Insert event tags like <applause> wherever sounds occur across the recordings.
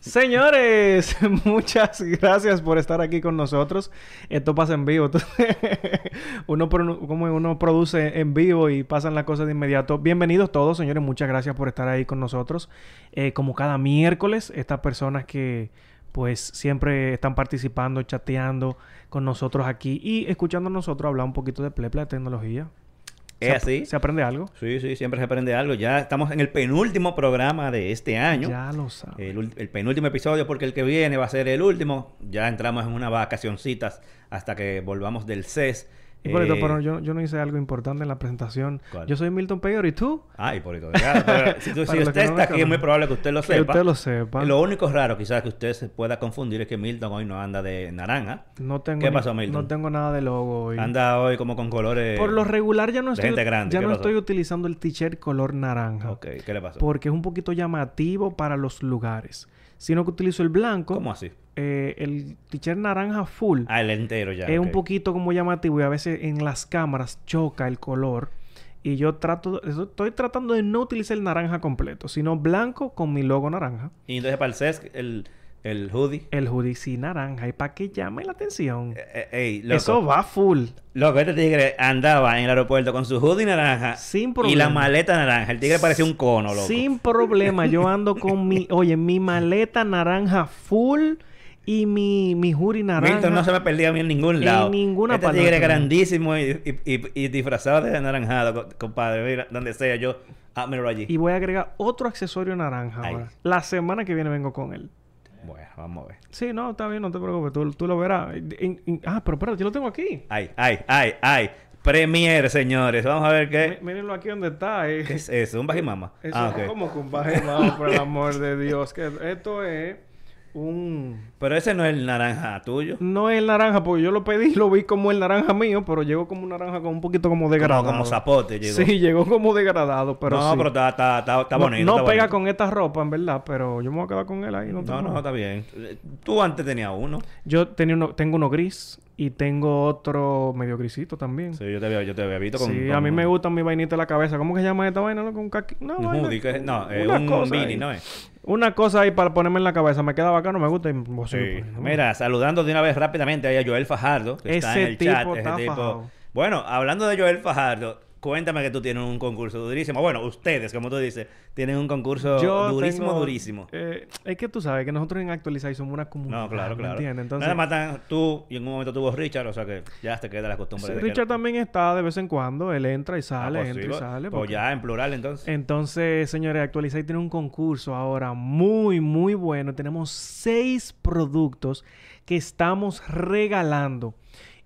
Señores, <laughs> muchas gracias por estar aquí con nosotros. Esto pasa en vivo. <laughs> uno, como uno produce en vivo y pasan las cosas de inmediato. Bienvenidos todos, señores. Muchas gracias por estar ahí con nosotros. Eh, como cada miércoles, estas personas que pues siempre están participando, chateando con nosotros aquí y escuchando a nosotros hablar un poquito de plepla de tecnología. ¿Es así? ¿Se aprende algo? Sí, sí, siempre se aprende algo. Ya estamos en el penúltimo programa de este año. Ya lo sabes. El, el, penúltimo episodio porque el que viene va a ser el último. Ya entramos en unas vacacioncitas hasta que volvamos del CES. Hipólito, eh, pero yo, yo, no hice algo importante en la presentación. Yo soy Milton Peyor y tú. Ah, Hipólito. <laughs> si, si usted está aquí, es muy probable que usted lo sepa. Que usted lo sepa. Lo único raro, quizás, que usted se pueda confundir es que Milton hoy no anda de naranja. No tengo ¿Qué pasó, Milton? No tengo nada de logo hoy. Anda hoy como con colores. Por lo regular, ya no estoy, ya no estoy utilizando el t-shirt color naranja. Ok, ¿qué le pasó? Porque es un poquito llamativo para los lugares sino que utilizo el blanco. ¿Cómo así? Eh, el t-shirt naranja full. Ah, el entero ya. Es un poquito como llamativo y a veces en las cámaras choca el color. Y yo trato, estoy tratando de no utilizar el naranja completo, sino blanco con mi logo naranja. Y entonces para el CES, el, el hoodie. El hoodie sí naranja. ¿Y para que llame la atención? Eh, eh, Eso va full. Loco, este tigre andaba en el aeropuerto con su hoodie naranja. Sin problema. Y la maleta naranja. El tigre parecía un cono, loco. Sin problema. Yo ando con mi... Oye, mi maleta naranja full y mi, mi hoodie naranja. Milton no se me perdía a mí en ningún lado. En ninguna este tigre grandísimo y, y, y, disfrazado de anaranjado, compadre. Mira, donde sea yo, hámelo allí. Y voy a agregar otro accesorio naranja ahora. La semana que viene vengo con él. Bueno, vamos a ver. Sí, no, está bien, no te preocupes, tú, tú lo verás. ah, pero espérate, yo lo tengo aquí. Ay, ay, ay, ay. Premier, señores. Vamos a ver qué. mírenlo aquí donde está. Eh. ¿Qué es eso? ¿Un bajimama? Eso ah, okay. como que un bajimama, por el amor de Dios. Que esto es un... Pero ese no es el naranja tuyo. No es el naranja, porque yo lo pedí, lo vi como el naranja mío, pero llegó como un naranja con un poquito como degradado. Como, como zapote llegó. Sí, llegó como degradado, pero No, pero está, está, está, está bonito. No, está pega bonito. con esta ropa, en verdad, pero yo me voy a quedar con él ahí. No, no, no, está bien. Tú antes tenías uno. Yo tenía uno, tengo uno gris y tengo otro medio grisito también. Sí, yo te había, yo te había visto con... Sí, a mí me gusta mi vainita de la cabeza. ¿Cómo que se llama esta vaina? No, con caqui... No, un hoodie, que... no, eh, un cosa beanie, ¿no es? Una cosa ahí para ponerme en la cabeza. Me queda bacano, me gusta. Y... Sí. Pues, Mira, saludando de una vez rápidamente a Joel Fajardo, que ese está en el tipo chat. Ese tipo... Bueno, hablando de Joel Fajardo, Cuéntame que tú tienes un concurso durísimo. Bueno, ustedes, como tú dices, tienen un concurso Yo durísimo, tengo, durísimo. Eh, es que tú sabes que nosotros en Actualizar somos una comunidad. No, claro, claro. ¿entiendes? Entonces, Nada más tan tú y en un momento tuvo Richard, o sea que ya te queda la costumbre sí, de Richard que... también está de vez en cuando. Él entra y sale, Ah, pues entra sí, y pues- sale. Pues porque- ya en plural entonces. Entonces, señores, Actualizar tiene un concurso ahora muy, muy bueno. Tenemos seis productos que estamos regalando.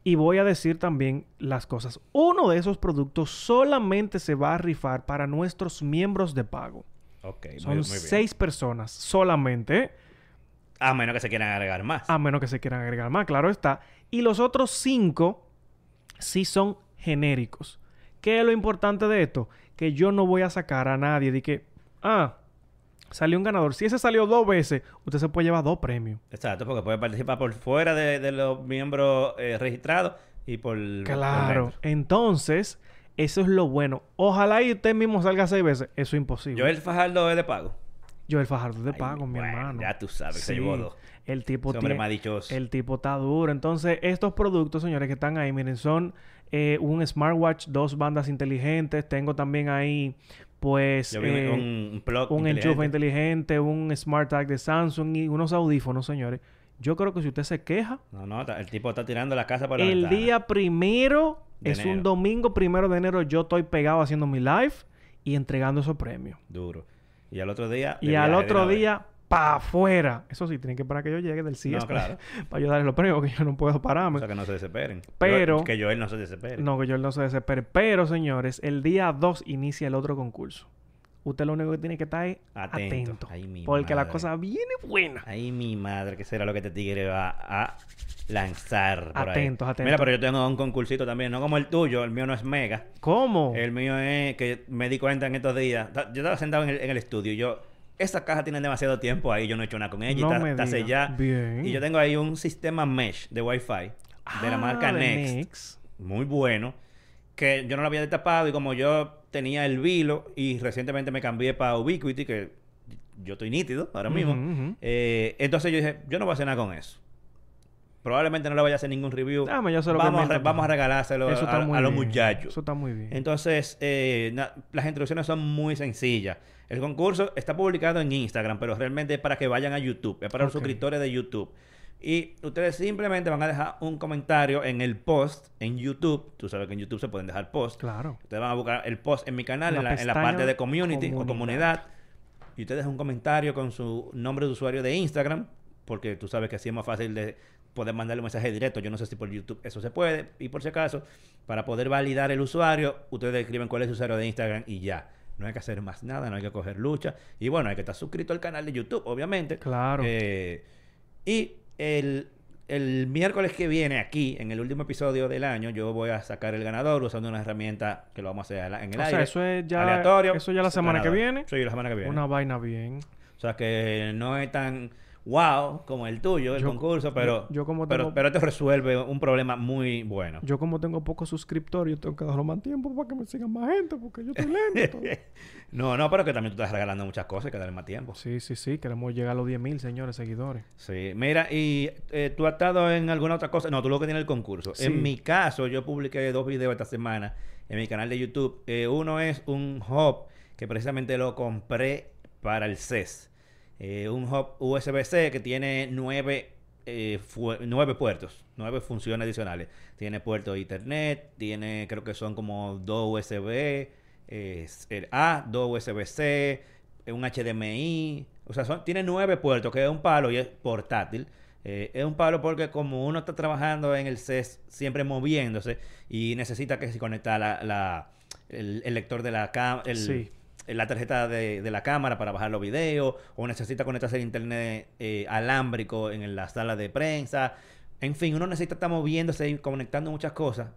Y voy a decir también las cosas. Uno de esos productos solamente se va a rifar para nuestros miembros de pago. Ok, Son muy bien. seis personas solamente. A menos que se quieran agregar más. A menos que se quieran agregar más, claro está. Y los otros cinco sí son genéricos. ¿Qué es lo importante de esto? Que yo no voy a sacar a nadie de que, ah, salió un ganador. Si ese salió dos veces, usted se puede llevar dos premios. Exacto, porque puede participar por fuera de, de los miembros eh, registrados y por... Claro. Entonces, eso es lo bueno. Ojalá y usted mismo salga seis veces. Eso es imposible. Joel Fajardo es de pago. Joel Fajardo es de Ay, pago, mi bueno, hermano. Ya tú sabes, se Sí. llevó dos. El tipo Ese hombre tiene- más dichoso. El tipo está duro. Entonces, estos productos, señores, que están ahí, miren, son eh, un smartwatch, dos bandas inteligentes. Tengo también ahí, pues, eh, un, plug un inteligente. enchufe inteligente, un smart tag de Samsung y unos audífonos, señores. Yo creo que si usted se queja, No, no, el tipo está tirando la casa por la el ventana. día primero, De es enero. un domingo primero de enero, yo estoy pegado haciendo mi live y entregando esos premios. Duro. Y al otro día... Y al otro día, para afuera. Eso sí, tienen que esperar que yo llegue del CIES No, para, claro. <laughs> para yo darle los premios, porque yo no puedo pararme. O sea, que no se desesperen. Pero- Yo- que Joel no se desespere. No, que yo no se desespere. Pero, señores, el día 2 inicia el otro concurso. Usted lo único que tiene que estar es Atento. atento. Ay, mi porque la cosa viene buena. Ay, mi madre, que será lo que este tigre va a lanzar por ahí. Atentos, atentos. Mira, pero yo tengo un concursito también, no como el tuyo, el mío no es mega. ¿Cómo? El mío es que me di cuenta en estos días. Yo estaba sentado en el, en el estudio y yo, esta caja tiene demasiado tiempo ahí, yo no he hecho nada con ella, No está, sellada. Bien. Y yo tengo ahí un sistema mesh de Wi-Fi de la Ah, marca de Next, Next. muy bueno, que yo no lo había destapado y como yo tenía el Vilo y recientemente me cambié para Ubiquiti, que yo estoy nítido ahora mismo. Eh, entonces yo dije, yo no voy a hacer nada con eso. Probablemente no le vaya a hacer ningún review. Dame, ya sé lo que vamos, a vamos a regalárselo a, los muchachos. Eso está muy bien. Entonces, eh, las instrucciones son muy sencillas. El concurso está publicado en Instagram, pero realmente es para que vayan a YouTube. Es para los suscriptores de YouTube. Y ustedes simplemente van a dejar un comentario en el post en YouTube. Tú sabes que en YouTube se pueden dejar posts. Claro. Ustedes van a buscar el post en mi canal, en la, en la pestaña parte de community o comunidad. comunidad. Y ustedes dejan un comentario con su nombre de usuario de Instagram, porque tú sabes que así es más fácil de poder mandarle un mensaje directo. Yo no sé si por YouTube eso se puede. Y por si acaso, para poder validar el usuario, ustedes escriben cuál es su usuario de Instagram y ya. No hay que hacer más nada, no hay que coger lucha. Y bueno, hay que estar suscrito al canal de YouTube, obviamente. Claro. Eh, y el, el miércoles que viene, aquí, en el último episodio del año, yo voy a sacar el ganador usando una herramienta que lo vamos a hacer en el O sea, aire. eso es ya- aleatorio. eso ya la semana que viene. Sí, la semana que viene. Una vaina bien. O sea que no es tan wow como el tuyo, el Yo- concurso, pero, yo- yo como pero, tengo- pero esto resuelve un problema muy bueno. Yo como tengo pocos suscriptores, tengo que darlo más tiempo para que me sigan más gente, porque yo estoy lento. <laughs> no, no, pero que también tú estás regalando muchas cosas y que darle más tiempo. sí, sí, sí. Queremos llegar a los 10.000, señores, seguidores. Sí, mira, y eh, tú has estado en alguna otra cosa. No, tú lo que tienes el concurso. Sí. En mi caso, yo publiqué dos videos esta semana en mi canal de YouTube. Eh, uno es un hub que precisamente lo compré para el CES. Eh, un hub USB-C que tiene nueve, eh, nueve puertos, nueve funciones adicionales. Tiene puerto de Ethernet, tiene, creo que son como dos USB, eh, el A, dos USB-C, eh, un HDMI. O sea, son, tiene nueve puertos, que es un palo y es portátil. Es un palo porque como uno está trabajando en el CES siempre moviéndose y necesita que se conecte la, la- el, el lector de la cámara, Sí. La tarjeta de, de la cámara para bajar los videos, o necesita conectarse al internet eh, alámbrico en la sala de prensa. En fin, uno necesita estar moviéndose y conectando muchas cosas.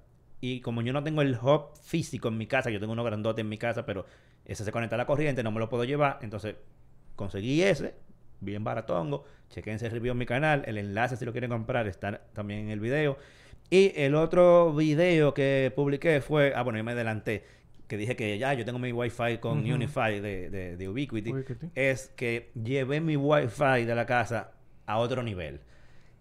Y como yo no tengo el hub físico en mi casa, yo tengo uno grandote en mi casa, pero ese se conecta a la corriente, no me lo puedo llevar. Entonces conseguí ese, bien baratongo. Chequense el review en mi canal. El enlace, si lo quieren comprar, está también en el video. Y el otro video que publiqué fue, ah, bueno, yo me adelanté, que dije que ya yo tengo mi Wi-Fi con. Unify de, de, de Ubiquiti, Ubiquiti. es que llevé mi Wi-Fi de la casa a otro nivel.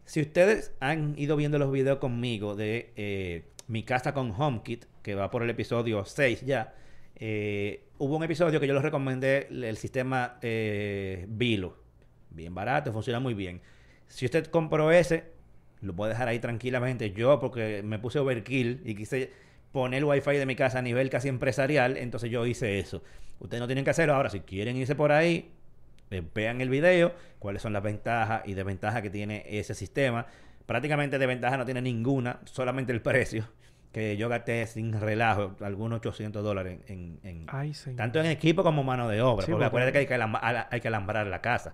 Si ustedes han ido viendo los videos conmigo de eh, mi casa con HomeKit, que va por el episodio 6 ya, eh, hubo un episodio que yo les recomendé el sistema eh, Vilo. Bien barato, funciona muy bien. Si usted compró ese, lo puede dejar ahí tranquilamente. Yo, porque me puse overkill y quise poner el wifi de mi casa a nivel casi empresarial, entonces yo hice eso. Ustedes no tienen que hacerlo. Ahora, si quieren irse por ahí, eh, vean el video, cuáles son las ventajas y desventajas que tiene ese sistema. Prácticamente de ventaja no tiene ninguna, solamente el <laughs> precio, que yo gasté sin relajo, algunos 800 dólares en, en- Ay, tanto en equipo como mano de obra, Sí, porque acuérdate que hay que, hay alambrar la casa.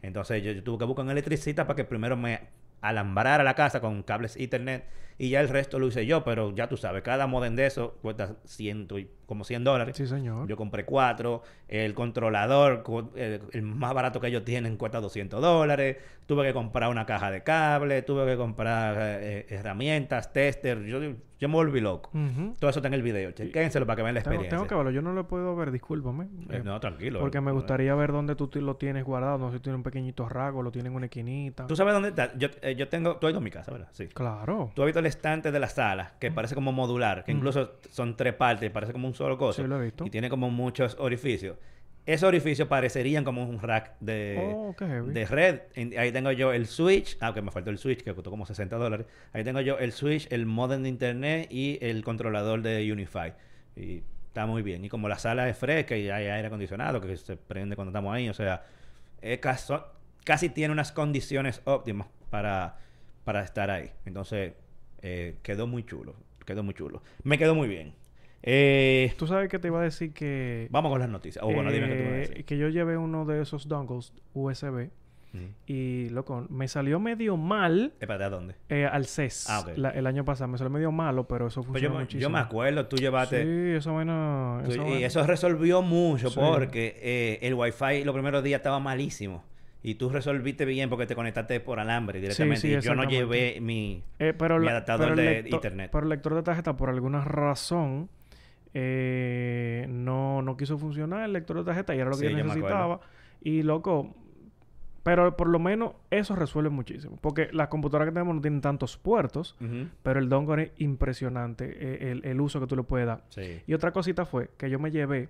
Entonces yo, yo tuve que buscar un electricista para que primero me alambrara la casa con cables Ethernet y ya el resto lo hice yo, pero ya tú sabes, cada modem de eso cuesta ciento y, como 100 dólares. Sí, señor. Yo compré cuatro, el controlador, el, el más barato que ellos tienen cuesta 200 dólares, tuve que comprar una caja de cable, tuve que comprar eh, herramientas, tester, yo, yo me volví loco. Todo eso está en el video, chequénselo para que vean la Tengo, experiencia. tengo que verlo. Yo no lo puedo ver, discúlpame. Eh, Eh, no, tranquilo. porque me gustaría ver dónde tú lo tienes guardado. No sé si tiene un pequeñito rasgo, lo tiene en una esquinita. ¿Tú sabes dónde está? Yo, eh, yo tengo, tú has ido a mi casa, ¿verdad? Sí. Claro. Tú has visto el estante de la sala, que parece como modular, que Mm. incluso son tres partes, parece como un solo cosa. Sí, lo he visto. Y tiene como muchos orificios. Esos orificios parecerían como un rack de, Oh, qué heavy. de red. En- ahí tengo yo el switch, aunque me faltó el switch, que costó como 60 dólares. Ahí tengo yo el switch, el modem de internet y el controlador de Unify. Y está muy bien. Y como la sala es fresca y hay aire acondicionado, que se prende cuando estamos ahí, o sea, es caso- casi tiene unas condiciones óptimas para, para estar ahí. Entonces, eh, quedó muy chulo. Quedó muy chulo. Me quedó muy bien. Eh, Tú sabes que te iba a decir que... vamos con las noticias. O bueno, dime qué tú me vas a eh, decir. que yo llevé uno de esos dongles USB Ujú. y, loco, me salió medio mal Espérate, ¿a dónde? eh, al CES Ah, ok. la- el año pasado. Me salió medio malo, pero eso Pues funcionó yo, me- muchísimo. yo me acuerdo, tú llevaste... Sí, eso bueno... eso y eso resolvió mucho Sí. porque eh, el wifi los primeros días estaba malísimo. Y tú resolviste bien porque te conectaste por alambre directamente. sí, y yo no llevé mi... Eh, pero, mi la- adaptador pero de lector- internet. Pero el lector de tarjeta, por alguna razón, eh, no, no quiso funcionar el lector de tarjeta y era lo que Sí, yo necesitaba. Y loco, pero por lo menos eso resuelve muchísimo. Porque las computadoras que tenemos no tienen tantos puertos, pero el dongle es impresionante eh, el, el uso que tú le puedes dar. Sí. Y otra cosita fue que yo me llevé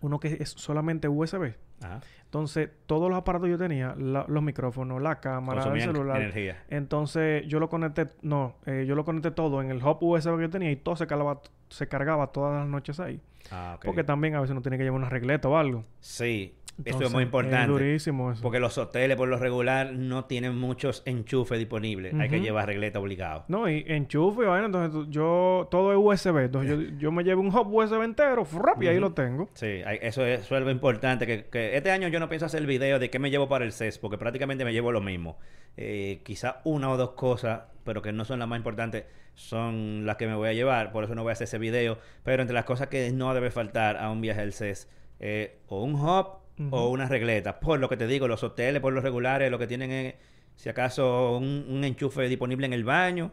uno que es solamente USB. Ajá. Entonces, todos los aparatos que yo tenía, la- los micrófonos, la cámara, el celular. energía. Entonces, yo lo conecté, no, eh, yo lo conecté todo en el hub USB que yo tenía y todo se cargaba, se cargaba todas las noches ahí. Ah. Porque también a veces uno tiene que llevar una regleta o algo. Sí. Eso Entonces, es muy importante. durísimo eso. Porque los hoteles, por lo regular, no tienen muchos enchufes disponibles. Hay que llevar regleta obligado. No, y enchufe vaina, entonces yo, todo es USB. Entonces yo, yo me llevo un hub USB entero, frap, y ahí lo tengo. Sí, eso es, eso es algo importante. Que, que este año yo no pienso hacer video de qué me llevo para el CES, porque prácticamente me llevo lo mismo. Eh, quizá una o dos cosas, pero que no son las más importantes, son las que me voy a llevar. Por eso no voy a hacer ese video. Pero entre las cosas que no debe faltar a un viaje al CES, eh, o un hub O una regleta. Por lo que te digo, los hoteles, por los regulares, lo que tienen es, si acaso, un, un enchufe disponible en el baño.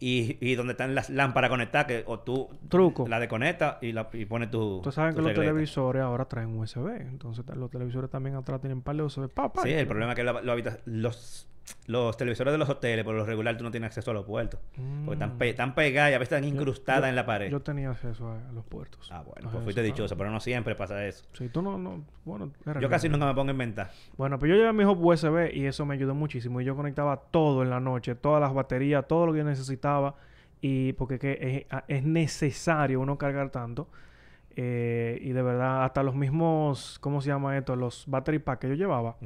Y, y donde están las lámparas conectadas, que o tú Truco. la desconectas y, la, y pones tu. Saben tu que los televisores ahora traen USB. Entonces los televisores también atrás tienen par de USB. Pa, pa, Sí, el problema es que la- lo habita- los, los televisores de los hoteles, por lo regular, tú no tienes acceso a los puertos. Porque están, Mm. pe- están pegadas y a veces están incrustadas yo- en la pared. Yo tenía acceso a, los puertos. ah, bueno, pues fuiste dichoso, pero no siempre pasa eso. Sí, tú no, no, bueno, era Yo casi nunca me pongo a inventar. Bueno, pues yo llevé mi hub USB y eso me ayudó muchísimo. Y yo conectaba todo en la noche, todas las baterías, todo lo que yo necesitaba. Y porque que es, a- es necesario uno cargar tanto. Eh, y de verdad, hasta los mismos, ¿cómo se llama esto? Los battery pack que yo llevaba.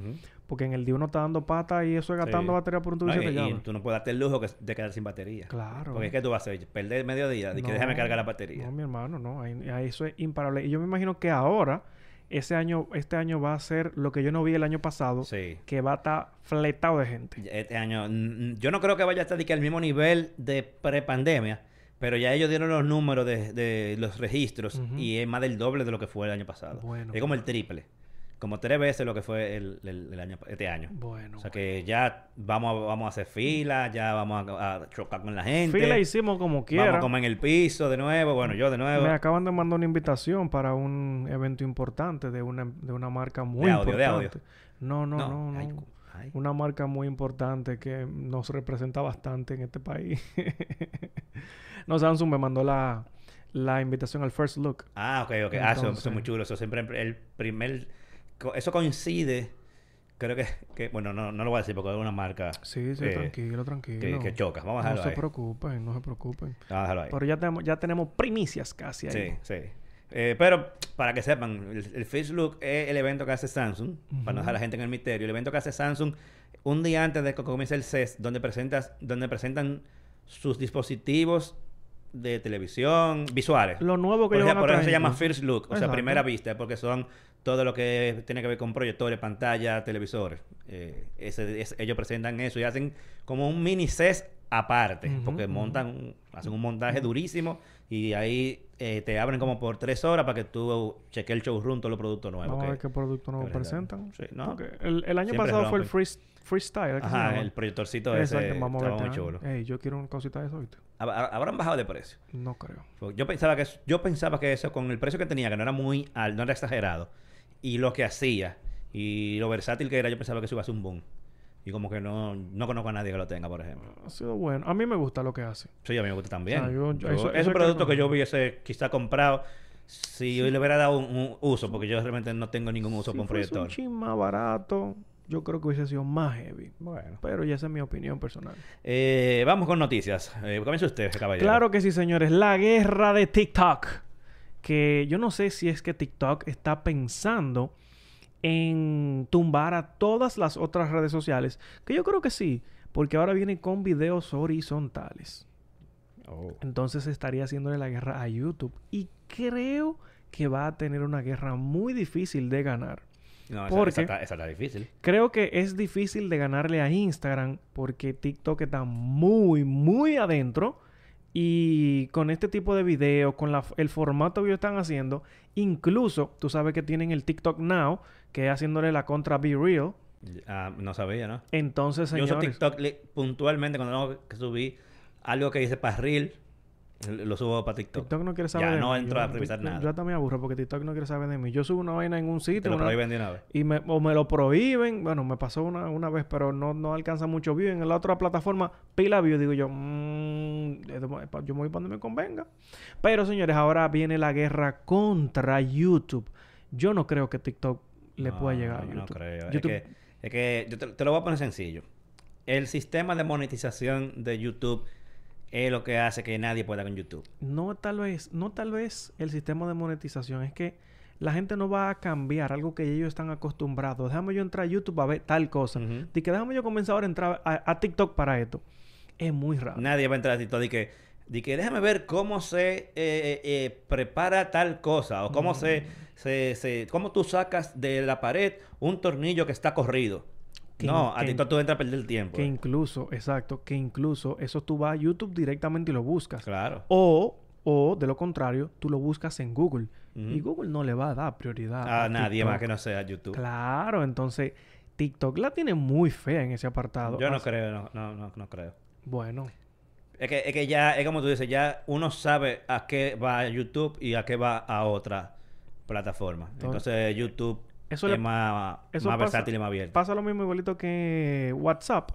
Porque en el día uno está dando pata y eso es gastando Sí. batería por un tubo No, y y, tú no puedes darte el lujo que- de quedar sin batería. Claro. Porque es que tú vas a hacer, perder medio día y que déjame cargar la batería. No, mi hermano, no. Ahí, ahí eso es imparable. Y yo me imagino que ahora, ese año, este año va a ser lo que yo no vi el año pasado, Sí. que va a estar fletado de gente. Este año, yo no creo que vaya a estar al mismo nivel de prepandemia, pero ya ellos dieron los números de, de los registros y es más del doble de lo que fue el año pasado. Bueno, es como el triple, como tres veces lo que fue el, el- el año, este año. Bueno. O sea que ya vamos a, vamos a hacer fila, ya vamos a, a chocar con la gente. Fila hicimos como vamos quiera. a comer en el piso de nuevo, bueno, yo de nuevo. Me acaban de mandar una invitación para un evento importante de una, de una marca muy De audio, de importante. audio. No, no, no, no. ay, cu- ay. Una marca muy importante que nos representa bastante en este país. <laughs> no, Samsung me mandó la, la invitación al First Look. Ah, ok, ok. Ah, eso, eso es muy chulo. Eso siempre el primer... Eso coincide... Creo que, que... Bueno, no, no lo voy a decir porque es una marca Sí, sí, tranquilo, tranquilo. que, que choca. Vamos a no dejarlo se ahí. preocupen, no se preocupen. Vamos a dejarlo ahí. Pero ya tenemos, ya tenemos primicias casi ahí. Sí, sí. Eh, pero para que sepan, el, el First Look es el evento que hace Samsung, para no dejar a la gente en el misterio. El evento que hace Samsung un día antes de que comience el CES, donde, presentas, donde presentan sus dispositivos de televisión visuales. Lo nuevo que por ellos ejemplo, van a por eso se llama. First Look, o sea, primera vista, porque son todo lo que tiene que ver con proyectores, pantalla, televisores. Eh, ese- ese- ellos presentan eso y hacen como un mini CES aparte, porque montan, un- hacen un montaje durísimo y ahí eh, te abren como por tres horas para que tú cheques el showroom, todos los productos nuevos. Vamos a ver qué producto brindan. presentan. Sí, ¿no? Porque el, el año Siempre pasado fue el free, freestyle. ¿qué se Ajá, el proyectorcito ese Exacto, vamos a ver. muy chulo. Ey, yo quiero una cosita de eso, ¿viste? Hab- hab- Habrán bajado de precio. No creo. Yo pensaba que yo pensaba que eso con el precio que tenía, que no era muy alto, no era exagerado, y lo que hacía y lo versátil que era, yo pensaba que eso iba a ser un boom. Y como que no, no conozco a nadie que lo tenga, por ejemplo. Ha sido bueno. A mí me gusta lo que hace. Sí, a mí me gusta también. O sea, yo- yo- Yo- eso- es que producto no- que yo hubiese quizá comprado si yo le hubiera dado un, un uso, porque yo realmente no tengo ningún uso si con proyector. un chin más barato, yo creo que hubiese sido más heavy. Bueno. Pero ya esa es mi opinión personal. Eh, vamos con noticias. Eh, comience usted, caballero. Claro que sí, señores. La guerra de TikTok. Que yo no sé si es que TikTok está pensando en tumbar a todas las otras redes sociales. Que yo creo que sí. Porque ahora viene con videos horizontales. Oh. Entonces estaría haciéndole la guerra a YouTube. Y creo que va a tener una guerra muy difícil de ganar. No, esa, ¿Por esa está, esa está difícil. Creo que es difícil de ganarle a Instagram porque TikTok está muy, muy adentro. Y con este tipo de videos, con la- el formato que ellos están haciendo, incluso tú sabes que tienen el TikTok Now, que es haciéndole la contra Be Real. Ah, no sabía, ¿no? Entonces, Yo uso señores, TikTok puntualmente cuando tengo que subir algo que dice para Reel Lo subo para TikTok. TikTok no quiere saber Ya de no mí. entro Yo- a revisar nada. Yo me aburro porque TikTok no quiere saber de mí. Yo subo una vaina en un Te sitio lo una- prohíben de una vez. y me, o me lo prohíben. Bueno, me pasó una, una vez, pero no, no alcanza mucho view. En la otra plataforma, pila view. Digo yo, mm, yo me voy para donde me convenga. Pero, señores, ahora viene la guerra contra YouTube. Yo no creo que TikTok le No, pueda llegar a YouTube. No creo. YouTube- Es que, es que yo te, te lo voy a poner sencillo. El sistema de monetización de YouTube es lo que hace que nadie pueda con YouTube. No tal vez, no tal vez el sistema de monetización. Es que la gente no va a cambiar algo que ellos están acostumbrados. Déjame yo entrar a YouTube a ver tal cosa. Ujú. De que déjame yo comenzar ahora a entrar a, a TikTok para esto. Es muy raro. Nadie va a entrar a TikTok y que, de que déjame ver cómo se eh, eh, eh, prepara tal cosa o cómo Mm. se, se, se- cómo tú sacas de la pared un tornillo que está corrido. Que- no, a TikTok tú entras a perder el tiempo. Que eh. incluso, exacto, que incluso eso tú vas a YouTube directamente y lo buscas. Claro. O, o de lo contrario, tú lo buscas en Google. Y Google no le va a dar prioridad A nadie TikTok. más que no sea YouTube. Claro, entonces TikTok la tiene muy fea en ese apartado. Yo no Así- creo, no, no, no, no creo. Bueno, Es que, es que ya, es como tú dices, ya uno sabe a qué va YouTube y a qué va a otra plataforma. Entonces, Entonces YouTube eso es le- más, eso más pasa- versátil y más abierto. pasa lo mismo igualito que WhatsApp,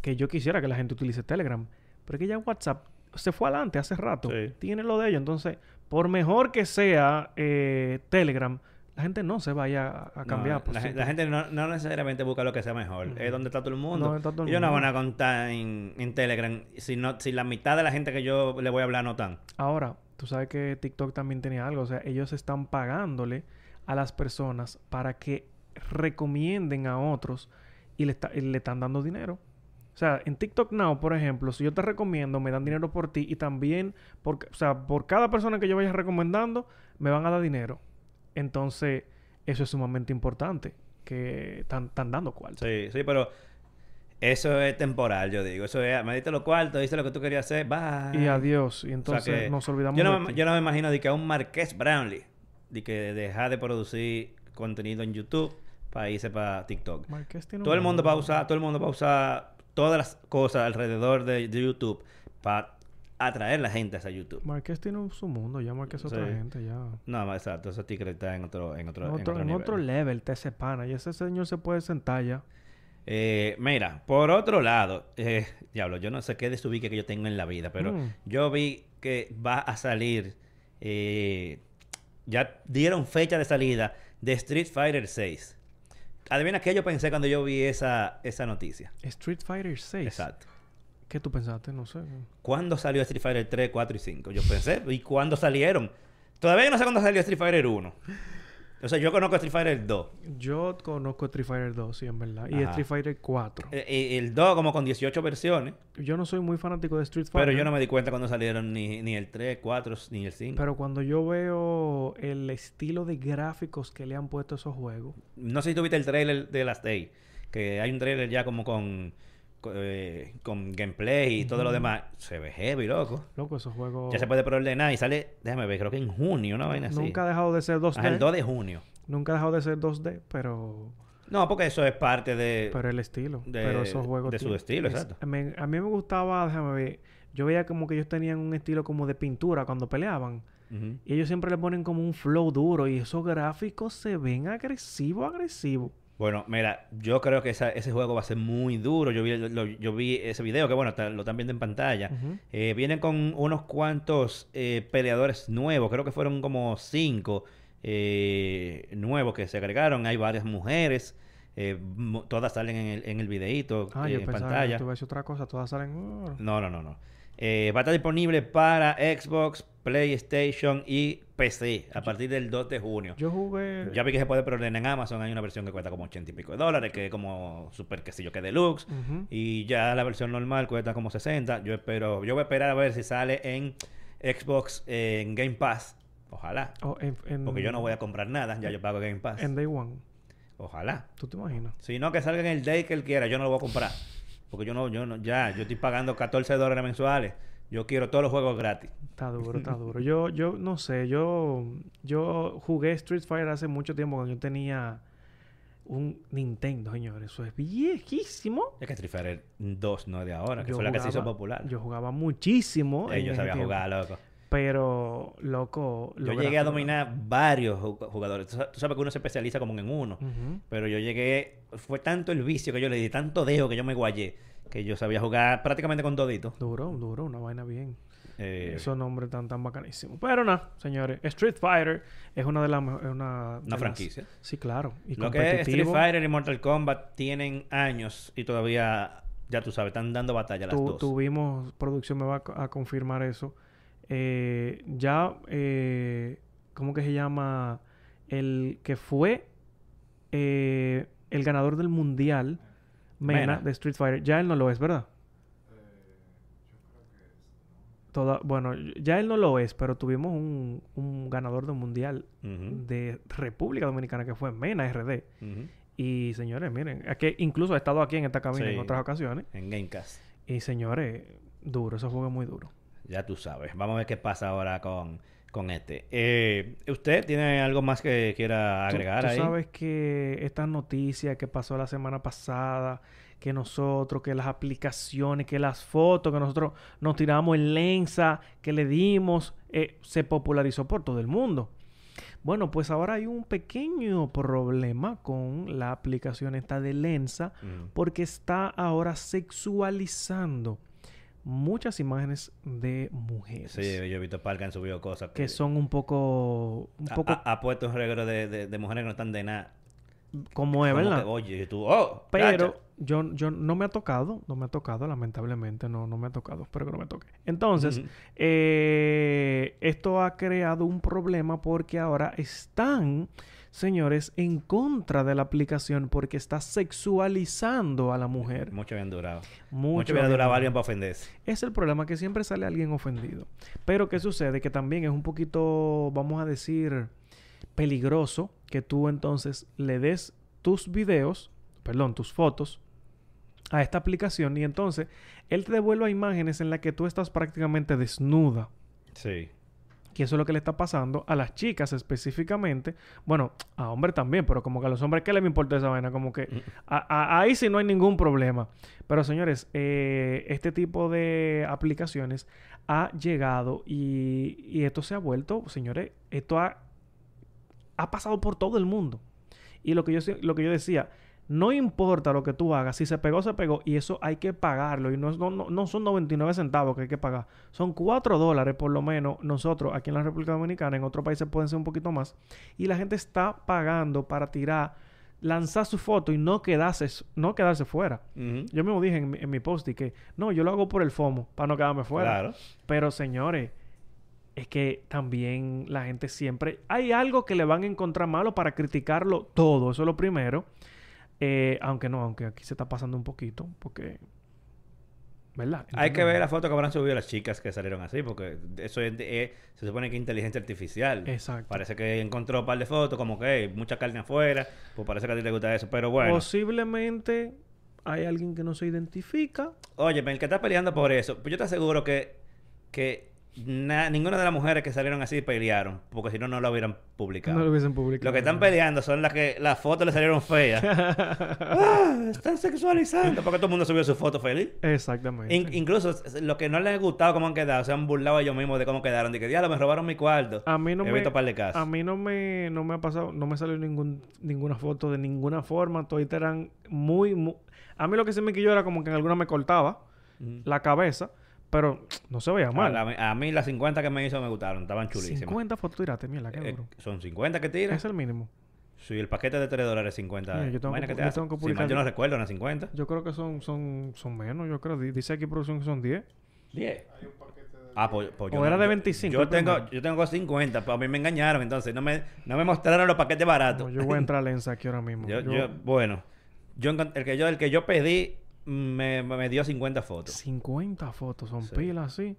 que yo quisiera que la gente utilice Telegram, pero que ya WhatsApp se fue adelante hace rato. Sí. Tiene lo de ello. Entonces, por mejor que sea eh, Telegram, la gente no se vaya a- a No, cambiar. por la, gente no, no necesariamente busca lo que sea mejor. Es donde está todo el mundo. Está todo el Ellos no van a contar en, en Telegram si, no, si la mitad de la gente que yo le voy a hablar no están. Ahora, tú sabes que TikTok también tenía algo. O sea, ellos están pagándole a las personas para que recomienden a otros y le, está- y le están dando dinero. O sea, en TikTok Now, por ejemplo, si yo te recomiendo, me dan dinero por ti y también, por, o sea, por cada persona que yo vaya recomendando, me van a dar dinero. Entonces, eso es sumamente importante, que están, dando cuarto. Sí, sí, pero eso es temporal, yo digo. Eso es, me diste los cuartos, hice lo que tú querías hacer, bye. Y adiós. Y O sea entonces que nos olvidamos yo no, de me, ti. yo no me imagino de que a un Marqués Brownlee, de que deja de producir contenido en YouTube para irse para TikTok. Marqués tiene Todo el mundo va a usar, todo el mundo va a usar todas las cosas alrededor de, de YouTube para atraer la gente hacia YouTube. Marqués tiene su mundo, ya Marqués es otra gente, ya. No, exacto, ese tigre está en otro, en otro, En en otro, en nivel. otro level está ese pana. Y ese señor se puede sentar ya. Eh, mira, por otro lado, eh, diablo, yo no sé qué desubique que yo tengo en la vida, pero Mm. yo vi que va a salir, eh, ya dieron fecha de salida de Street Fighter 6. Adivina qué yo pensé cuando yo vi esa, esa noticia. Street Fighter 6. Exacto. ¿Qué tú pensaste? No sé. ¿Cuándo salió Street Fighter 3, 4 y 5? Yo pensé, ¿y cuándo salieron? Todavía no sé cuándo salió Street Fighter 1. O sea, yo conozco Street Fighter 2. Yo conozco Street Fighter 2, sí, en verdad. Y. Street Fighter 4. Eh, eh, el 2 como con 18 versiones. Yo no soy muy fanático de Street Fighter. Pero yo no me di cuenta cuando salieron ni, ni el 3, 4, ni el 5. Pero cuando yo veo el estilo de gráficos que le han puesto a esos juegos. No sé si tuviste el trailer de Last Day. Que hay un trailer ya como con, eh, con gameplay y todo lo demás. Se ve heavy, loco. Loco, esos juegos. Ya se puede preordenar y sale, déjame ver, creo que en junio, una vaina así. Nunca ha dejado de ser 2D. Ah, el 2 de junio. Nunca ha dejado de ser 2D, pero. No, porque eso es parte de... Pero el estilo. de- pero esos juegos. de su estilo, es- exacto. me- a mí me gustaba, déjame ver. Yo veía como que ellos tenían un estilo como de pintura cuando peleaban. Y ellos siempre le ponen como un flow duro. Y esos gráficos se ven agresivos, agresivos. Bueno, mira, yo creo que esa- ese juego va a ser muy duro. Yo vi, lo- yo vi ese video, que bueno, lo están viendo en pantalla. Eh, vienen con unos cuantos eh, peleadores nuevos, creo que fueron como cinco eh, nuevos que se agregaron. Hay varias mujeres, eh, todas salen en el, en el videíto Ah, eh, yo en pantalla. que tú ves otra cosa. Todas salen. uh, No, no, no, no. Eh, va a estar disponible para Xbox, PlayStation y PC a partir del 2 de junio. Yo jugué. Ya vi que se puede preordenar en Amazon. Hay una versión que cuesta como 80 y pico de dólares, que es como super quesillo que deluxe. Y ya la versión normal cuesta como 60. Yo espero, yo voy a esperar a ver si sale en Xbox eh, en Game Pass. Ojalá. Oh, en, en- Porque yo no voy a comprar nada, ya yo pago Game Pass. En Day One. Ojalá. ¿Tú te imaginas? Si no que salga en el day que él quiera, yo no lo voy a comprar. Porque yo no, yo no, ya, yo estoy pagando 14 dólares mensuales. Yo quiero todos los juegos gratis. Está duro, está duro. Yo, yo no sé, yo, yo jugué Street Fighter hace mucho tiempo cuando yo tenía un Nintendo, señores. Eso es viejísimo. Es que Street Fighter 2 no es de ahora, que Yo fue la que se hizo popular. Yo jugaba muchísimo. Eh, yo sabía tiempo. jugar, loco. Pero, loco... Yo llegué a dominar varios ju- jugadores. Tú sa- tú sabes que uno se especializa como en uno. Pero yo llegué... Fue tanto el vicio que yo le di, tanto dejo que yo me guayé, que yo sabía jugar prácticamente con todito. Duro, duro, una vaina bien. Eh, Esos nombres tan, tan bacanísimos. Pero nada, señores. Street Fighter es una de las... Una, Una las- franquicia. Sí, claro. Y Lo que es Street. Fighter y Mortal Kombat tienen años y todavía, ya tú sabes, están dando batalla las Tu- dos. Tuvimos, producción me va a confirmar eso. Eh, ya, eh, ¿cómo que se llama? El que fue eh, el ganador del mundial, Mena, Mena. de Street Fighter. Ya él no lo es, ¿verdad? Toda, bueno, ya él no lo es, pero tuvimos un, un ganador del mundial Ujú, de República Dominicana que fue Mena RD. ujú. Y señores, miren, aquí, incluso ha estado aquí en esta cabina Sí. en otras ocasiones. En Gamecast. Y señores, duro, ese juego es muy duro. Ya tú sabes. Vamos a ver qué pasa ahora con, con este. Eh, ¿Usted tiene algo más que quiera agregar tú, ahí? sabes que esta noticia que pasó la semana pasada, que nosotros, que las aplicaciones, que las fotos, que nosotros nos tiramos en lensa, que le dimos, eh, se popularizó por todo el mundo. Bueno, pues ahora hay un pequeño problema con la aplicación esta de Lensa Mm. porque está ahora sexualizando muchas imágenes de mujeres Sí, yo he visto par que han subido cosas que son un poco un Ha- poco Ha, ha puesto un regalo de, de, de mujeres que no están de nada. como es, ¿verdad? que, oye, tú, oh, Pero yo, yo no me ha tocado, no me ha tocado, lamentablemente, no, no me ha tocado, espero que no me toque. Entonces, eh, esto ha creado un problema porque ahora están, señores, en contra de la aplicación porque está sexualizando a la mujer. Mucho habían durado. Mucho, Mucho había durado alguien para ofenderse. Es el problema que siempre sale alguien ofendido. Pero ¿qué sucede? Que también es un poquito, vamos a decir, peligroso que tú entonces le des tus videos, perdón, tus fotos a esta aplicación y entonces él te devuelva imágenes en las que tú estás prácticamente desnuda. Sí. Que eso es lo que le está pasando a las chicas específicamente. Bueno, a hombres también, pero como que a los hombres, ¿qué les importa esa vaina? Como que ahí sí no hay ningún problema. Pero señores, eh, este tipo de aplicaciones ha llegado y, y esto se ha vuelto, señores, esto ha, ha pasado por todo el mundo. Y lo que, yo, lo que yo decía, no importa lo que tú hagas, si se pegó, se pegó, y eso hay que pagarlo. Y no, es- no, no, no son 99 centavos que hay que pagar, son 4 dólares por lo menos. Nosotros aquí en la República Dominicana, en otros países pueden ser un poquito más. Y la gente está pagando para tirar, lanzar su foto y no quedarse, no quedarse fuera. Yo mismo dije en, mi- en mi post y que no, yo lo hago por el FOMO, para no quedarme fuera. Claro. Pero señores, es que también la gente siempre... Hay algo que le van a encontrar malo para criticarlo todo. Eso es lo primero. Eh, aunque no, aunque aquí se está pasando un poquito. Porque... ¿Verdad? Hay que ver la foto que habrán subido las chicas que salieron así, porque eso es, es- se supone que es inteligencia artificial. Exacto. Parece que encontró un par de fotos, como que hey, mucha carne afuera, pues parece que a ti te gusta eso. Pero bueno, Posiblemente hay alguien que no se identifica. oye, el que está peleando por eso, pues yo te aseguro que, que na- ninguna de las mujeres que salieron así pelearon, porque si no, no lo hubieran publicado. No lo hubiesen publicado. Lo que están peleando son las que las fotos le salieron feas. <laughs> ah, están sexualizando, porque todo el mundo subió su foto feliz. Exactamente. In- incluso s- lo que no les ha gustado cómo han quedado, se han burlado ellos mismos de cómo quedaron. De que, diablo, me robaron mi cuarto. A mí no He me... visto par de casos. A mí no me, no me ha pasado, no me salió ningún, ninguna foto de ninguna forma. Todas eran muy, muy... A mí lo que se me quilló era como que en alguna me cortaba la cabeza, pero no se veía a, mal. la- a mí las 50 que me hizo me gustaron, estaban chulísimas. 50 fotos tiraste, mira, qué Eh, duro. son 50 que tiran. Es el mínimo. Sí, el paquete de 3 dólares 50. Mira, yo tengo que pu- te yo tengo que Si mal publicar- yo no recuerdo, unas 50. Yo creo que son, son, son menos, yo creo. Di- Dice aquí producción que son 10. 10. Ah, pues, pues yo O era no- de yo- 25 Yo tengo, yo tengo 50, pero a mí me engañaron, entonces no me, no me mostraron los paquetes baratos. No, yo voy a entrar a <laughs> Lensa aquí ahora mismo. Yo, Yo- yo- bueno, yo el que yo, el que yo pedí me, me dio 50 fotos. 50 fotos, son Sí. pilas, sí.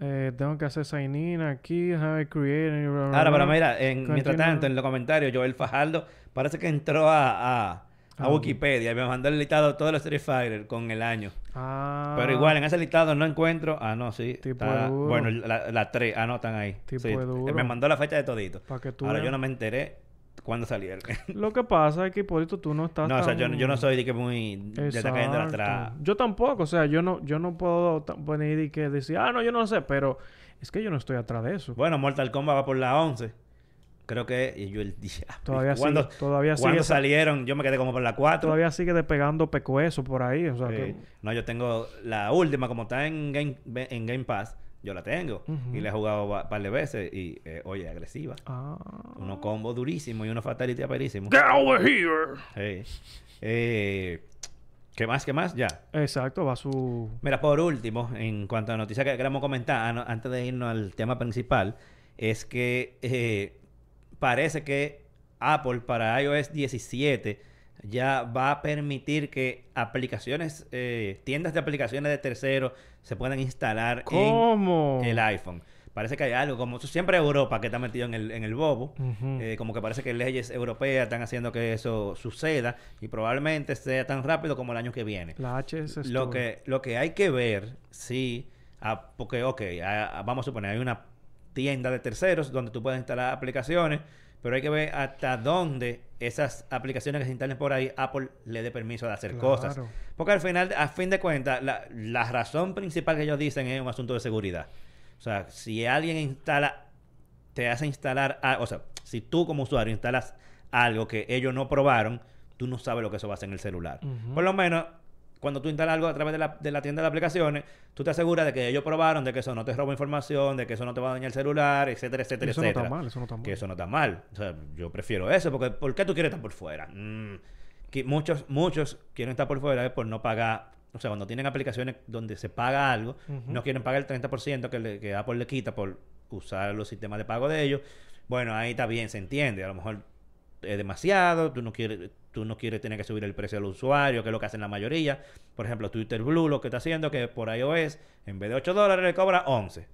Eh, tengo que hacer sign in aquí, have Ahora, pero mira, en, mientras tanto, en los comentarios, Joel Fajardo parece que entró a, a, a Ah. Wikipedia y me mandó el listado de todos los Street Fighter con el año. Ah, Pero igual, en ese listado no encuentro. Ah, no, sí. Tipo está- duro. bueno, la, la 3. Ah, no, están ahí. Tipo Sí, duro. Me mandó la fecha de todito. Para que tú Ahora veas. yo no me enteré cuándo salieron. <laughs> Lo que pasa es que, Hipólito, tú no estás no, o sea, yo, tan- yo no soy de que muy... De estar cayendo Exacto. atrás. Yo tampoco, o sea, yo no, yo no puedo venir y que decir, ah, no, yo no sé, pero Es que yo no estoy atrás de eso. Bueno, Mortal Kombat va por la 11. Creo que... Y yo el día... <laughs> Todavía cuando, sigue- todavía cuando salieron, yo me quedé como por la 4. Todavía sigue despegando pecueso por ahí. O sea, Sí. que- No, yo tengo la última, como está en Game, en Game Pass, yo la tengo. Y la he jugado un par de veces y, eh, oye, agresiva. Ah. Unos combos durísimos y unos fatality aperísimos. Get over here. Eh, ¿Qué más? ¿Qué más? Ya. Exacto, va su. Mira, por último, en cuanto a noticias que queremos comentar, antes de irnos al tema principal, es que eh, parece que Apple para iOS 17 ya va a permitir que aplicaciones, eh, tiendas de aplicaciones de terceros se puedan instalar ¿Cómo? en el iPhone. Parece que hay algo, como siempre Europa que está metido en el, en el bobo, eh, como que parece que leyes europeas están haciendo que eso suceda y probablemente sea tan rápido como el año que viene. La Lo que, lo que hay que ver, sí, ah, porque, ok, ah, vamos a suponer, hay una tienda de terceros donde tú puedes instalar aplicaciones, pero hay que ver hasta dónde esas aplicaciones que se instalen por ahí, Apple le dé permiso de hacer Claro. cosas. Porque al final, a fin de cuentas, la, la razón principal que ellos dicen es un asunto de seguridad. O sea, si alguien instala, te hace instalar, a- o sea, si tú como usuario instalas algo que ellos no probaron, tú no sabes lo que eso va a hacer en el celular. Por lo menos, cuando tú instalas algo a través de la, de la tienda de aplicaciones, tú te aseguras de que ellos probaron, de que eso no te roba información, de que eso no te va a dañar el celular, etcétera, etcétera, eso no etcétera. está mal, eso no está mal. Que eso no está mal. O sea, yo prefiero eso, porque ¿por qué tú quieres estar por fuera? Mm, que muchos, muchos quieren estar por fuera es por no pagar. O sea, cuando tienen aplicaciones donde se paga algo, no quieren pagar el 30% que, le- que Apple le quita por usar los sistemas de pago de ellos. Bueno, ahí está bien, se entiende. A lo mejor es demasiado, tú no quieres, tú no quieres tener que subir el precio al usuario, que es lo que hacen la mayoría. Por ejemplo, Twitter Blue lo que está haciendo que por iOS, en vez de 8 dólares, le cobra 11.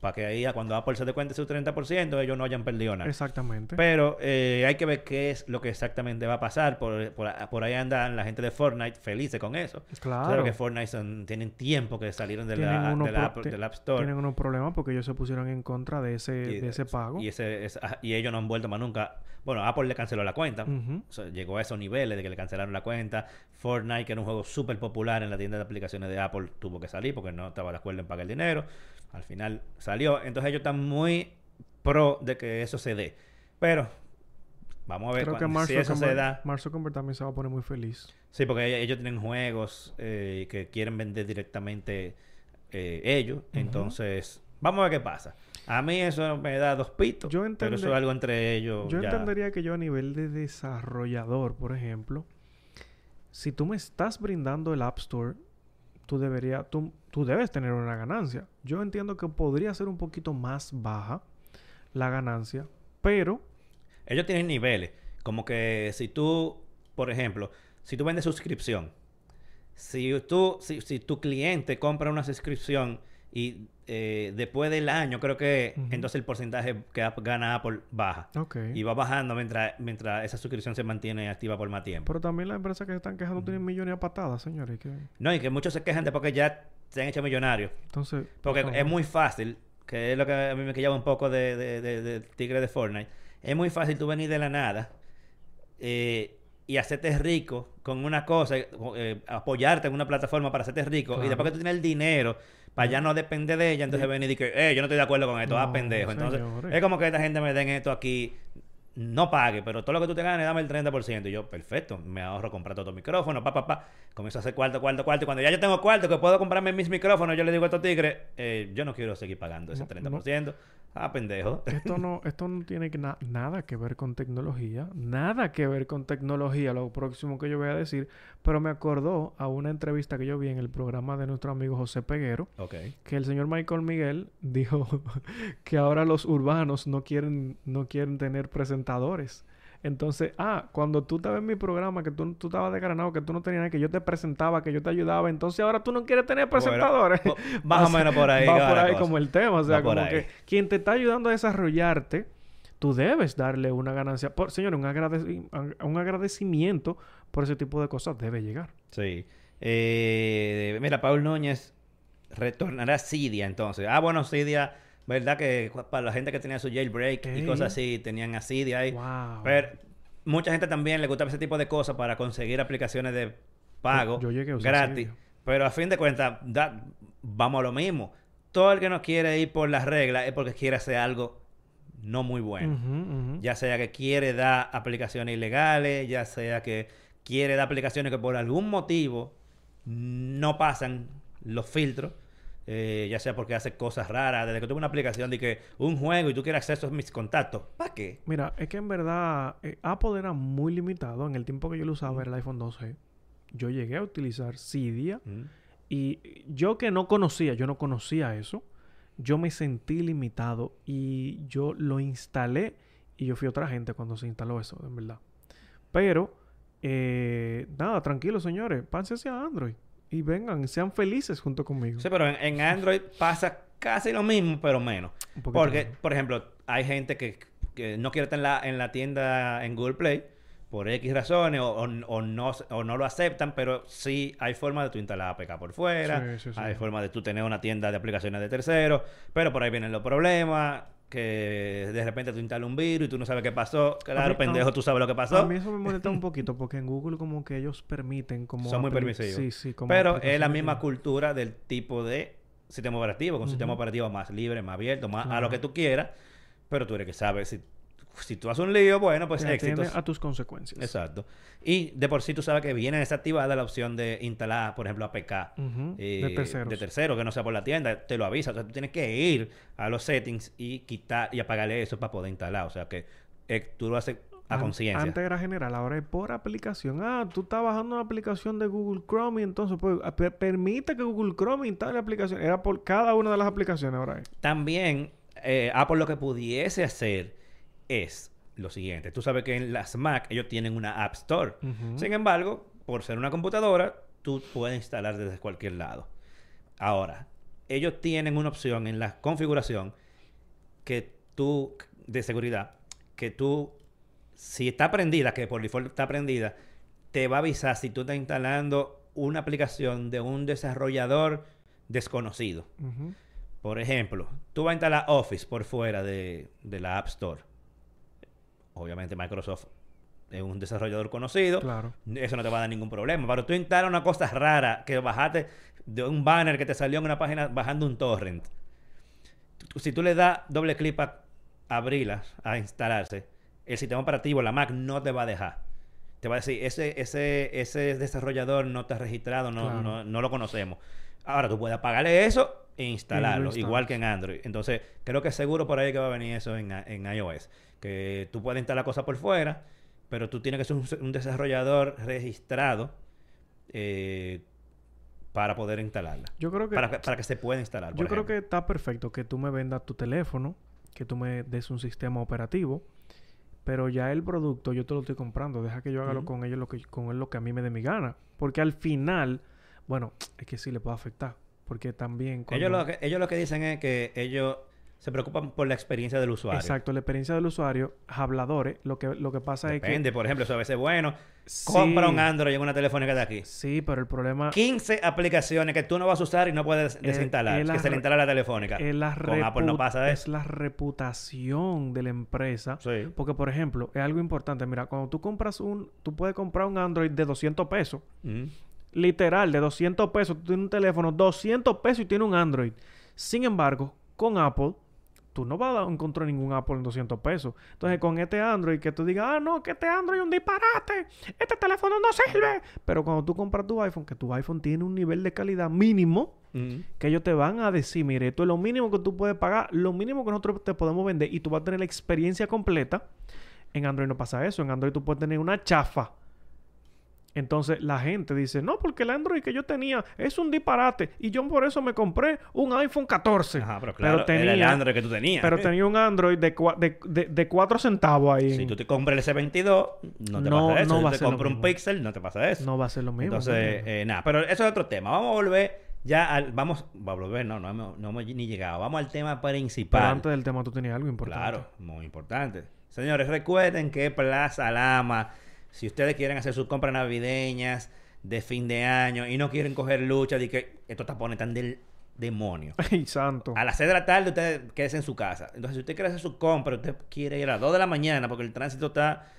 Para que ahí, cuando Apple se dé cuenta de su 30%, ellos no hayan perdido nada. Exactamente. Pero eh, hay que ver qué es lo que exactamente va a pasar. Por, por, por ahí andan la gente de Fortnite felices con eso. Claro. Claro que Fortnite son- tienen tiempo que salieron de la, de la App, ti- del App Store. Tienen unos problemas porque ellos se pusieron en contra de ese, Y- de ese pago. Y, ese, es- ah, y ellos no han vuelto más nunca. Bueno, Apple le canceló la cuenta. Ujú. O sea, llegó a esos niveles de que le cancelaron la cuenta. Fortnite, que era un juego súper popular en la tienda de aplicaciones de Apple, tuvo que salir porque no estaba de acuerdo en pagar el dinero. Al final salió. Entonces ellos están muy pro de que eso se dé. Pero vamos a ver Creo que cuan- Mark si eso se da. Mark Zuckerberg también se va a poner muy feliz. Sí, porque ellos, tienen juegos eh, que quieren vender directamente eh, ellos. Entonces, vamos a ver qué pasa. A mí eso me da dos pitos. Yo pero entendé- eso es algo entre ellos. Yo ya. entendería que yo a nivel de desarrollador, por ejemplo, si tú me estás brindando el App Store, tú deberías, tú, tú debes tener una ganancia. Yo entiendo que podría ser un poquito más baja la ganancia, pero Ellos tienen niveles. Como que si tú, por ejemplo, si tú vendes suscripción, si tú, si, si tu cliente compra una suscripción y eh, después del año, creo que entonces el porcentaje que gana Apple baja. Y va bajando mientras, mientras esa suscripción se mantiene activa por más tiempo. Pero también las empresas que se están quejando tienen millones a patadas, señores. que- No, y que muchos se quejan de porque ya se han hecho millonarios. Entonces, Porque por es muy fácil, que es lo que a mí me quillaba un poco de, de, de- de Tigre de Fortnite. Es muy fácil tú venir de la nada eh, y hacerte rico con una cosa, eh, apoyarte en una plataforma para hacerte rico. Claro. Y después que tú tienes el dinero, para ya no depender de ella, entonces venir y que, eh, yo no estoy de acuerdo con esto, ah, No, pendejo. Entonces, es como que esta gente me den esto aquí. No pague, pero todo lo que tú te ganes, dame el 30%. Y yo, perfecto, me ahorro comprar todo micrófono, pa, pa, pa. Comienzo a hacer cuarto, cuarto, cuarto. Y cuando ya yo tengo cuarto que puedo comprarme mis micrófonos, yo le digo a estos tigres, eh, yo no quiero seguir pagando ese No, 30%. Ah, pendejo. Esto no, <laughs> esto no tiene na- nada que ver con tecnología, nada que ver con tecnología, lo próximo que yo voy a decir, pero me acordó a una entrevista que yo vi en el programa de nuestro amigo José Peguero, ok. que el señor Michael Miguel <laughs> dijo que ahora los urbanos no quieren, no quieren tener presentadores. Entonces, ah, cuando tú estabas en mi programa, que tú, tú estabas desgranado, que tú no tenías nada, que yo te presentaba, que yo te ayudaba, entonces ahora tú no quieres tener presentadores. Bueno, más o <laughs> menos por ahí Va por ahí cosa. como el tema. O sea, como ahí. que quien te está ayudando a desarrollarte, tú debes darle una ganancia. Por, señor, un, agradeci- un agradecimiento por ese tipo de cosas debe llegar. Sí. Eh, mira, Paul Núñez retornará a Cydia entonces. Ah, bueno, Cydia, ¿verdad? Que para la gente que tenía su jailbreak y cosas así, tenían a Cydia ahí. Wow. Pero mucha gente también le gusta ese tipo de cosas para conseguir aplicaciones de pago Yo- yo gratis. Pero a fin de cuentas, da- vamos a lo mismo. todo el que no quiere ir por las reglas es porque quiere hacer algo no muy bueno. Ya sea que quiere dar aplicaciones ilegales, ya sea que quiere dar aplicaciones que por algún motivo no pasan los filtros. Eh, ya sea porque hace cosas raras. Desde que tuve una aplicación de que un juego y tú quieres acceso a mis contactos. ¿Para qué? Mira, es que en verdad eh, Apple era muy limitado. En el tiempo que yo lo usaba era el iPhone 12. Yo llegué a utilizar Cydia Mm. y yo que no conocía, yo no conocía eso, yo me sentí limitado y yo lo instalé y yo fui otra gente cuando se instaló eso, en verdad. Pero, eh, nada, tranquilos señores, pásense a Android y vengan, sean felices junto conmigo. Sí, pero en, en Android <laughs> pasa casi lo mismo, pero menos. Porque, menos. por ejemplo, hay gente que, que no quiere estar en la, en la tienda en Google Play por X razones o, o- o no, o no lo aceptan, pero sí hay forma de tú instalar APK por fuera, Sí, sí, sí. hay forma de tú tener una tienda de aplicaciones de terceros, pero por ahí vienen los problemas, que de repente tú instalas un virus y tú no sabes qué pasó. Claro, mí- pendejo, tú sabes lo que pasó. A mí eso me molesta un poquito porque en Google como que ellos permiten como... Son muy permisivos. Sí, sí. Como Pero es la misma cultura del tipo de sistema operativo, con un sistema operativo más libre, más abierto, más a lo que tú quieras. Pero tú eres que sabes, si, si tú haces un lío, bueno, pues éxitos. a tus consecuencias. Exacto. Y de por sí tú sabes que viene desactivada la opción de instalar, por ejemplo, APK. Eh, de terceros. de tercero, que no sea por la tienda, te lo avisa. O sea, tú tienes que ir a los settings y quitar y apagarle eso para poder instalar. O sea, que eh, tú lo haces a An- conciencia. Antes era general, ahora es por aplicación. Ah, tú estás bajando una aplicación de Google Chrome y entonces pues, per- permite que Google Chrome instale la aplicación. Era por cada una de las aplicaciones ahora es. También, eh, Apple lo que pudiese hacer es lo siguiente. Tú sabes que en las Mac ellos tienen una App Store. Sin embargo, por ser una computadora, tú puedes instalar desde cualquier lado. Ahora, ellos tienen una opción en la configuración que tú, de seguridad, que tú, si está prendida, que por default está prendida, te va a avisar si tú estás instalando una aplicación de un desarrollador desconocido. Por ejemplo, tú vas a instalar Office por fuera de, de la App Store. Obviamente Microsoft es un desarrollador conocido. Claro. Eso no te va a dar ningún problema. Pero tú instalas una cosa rara que bajaste de un banner que te salió en una página bajando un torrent. Si tú le das doble clic a abrirla, a instalarse, el sistema operativo, la Mac, no te va a dejar. Te va a decir, ese, ese, ese desarrollador no está registrado, no, Claro. no, no lo conocemos. Ahora tú puedes apagarle eso e instalarlo, igual que en Android. Entonces, creo que seguro por ahí que va a venir eso en, en iOS. Que tú puedes instalar cosas por fuera, pero tú tienes que ser un, un desarrollador registrado eh, para poder instalarla. Yo creo que Para, que- para que se pueda instalar. yo creo que está perfecto que tú me vendas tu teléfono, que tú me des un sistema operativo, pero ya el producto yo te lo estoy comprando. Deja que yo haga lo Ujú. con ellos lo que con él lo que a mí me dé mi gana, porque al final, bueno, es que sí le puede afectar, porque también Ellos, cuando- lo que, ellos lo que dicen es que ellos se preocupan por la experiencia del usuario. Exacto, la experiencia del usuario, habladores, lo que, lo que pasa Depende, es por ejemplo, eso a veces es bueno. Sí. Compra un Android en una telefónica de aquí. que... Sí, pero el problema 15 aplicaciones que tú no vas a usar y no puedes desinstalar. es que se le instala la telefónica. es la, Con Apple no pasa es eso. la reputación de la empresa. Sí. Porque, por ejemplo, es algo importante. Mira, cuando tú compras un... Tú puedes comprar un Android de 200 pesos. Ujú. Literal, de 200 pesos. Tú tienes un teléfono, 200 pesos y tienes un Android. Sin embargo, con Apple, tú no vas a encontrar ningún Apple en 200 pesos. Entonces, con este Android, que tú digas, ah, no, que este Android es un disparate. Este teléfono no sirve. Pero cuando tú compras tu iPhone, que tu iPhone tiene un nivel de calidad mínimo, que ellos te van a decir, mire, esto es lo mínimo que tú puedes pagar, lo mínimo que nosotros te podemos vender y tú vas a tener la experiencia completa. En Android no pasa eso. En Android tú puedes tener una chafa. Entonces la gente dice, no, porque el Android que yo tenía es un disparate y yo por eso me compré un iPhone 14. Ajá, pero claro, era el tenía, Android que tú tenías. pero tenía un Android de, de, de, de 4 centavos ahí. Si tú te compras el S22, no te No- pasa eso. no si va te compras un. Pixel, no te pasa eso. No va a ser lo mismo. Entonces, eh, nada, pero eso es otro tema. Vamos a volver ya al. Vamos, vamos a volver, no, no hemos, no hemos ni llegado. Vamos al tema principal. pero antes del tema tú tenías algo importante. Claro, muy importante. Señores, recuerden que Plaza Lama, si ustedes quieren hacer sus compras navideñas de fin de año y no quieren coger lucha de que estos tapones están del demonio. <laughs> Ay, santo. A las 6 de la tarde usted quédese en su casa. Entonces, si usted quiere hacer su compra, usted quiere ir a las 2 de la mañana porque el tránsito está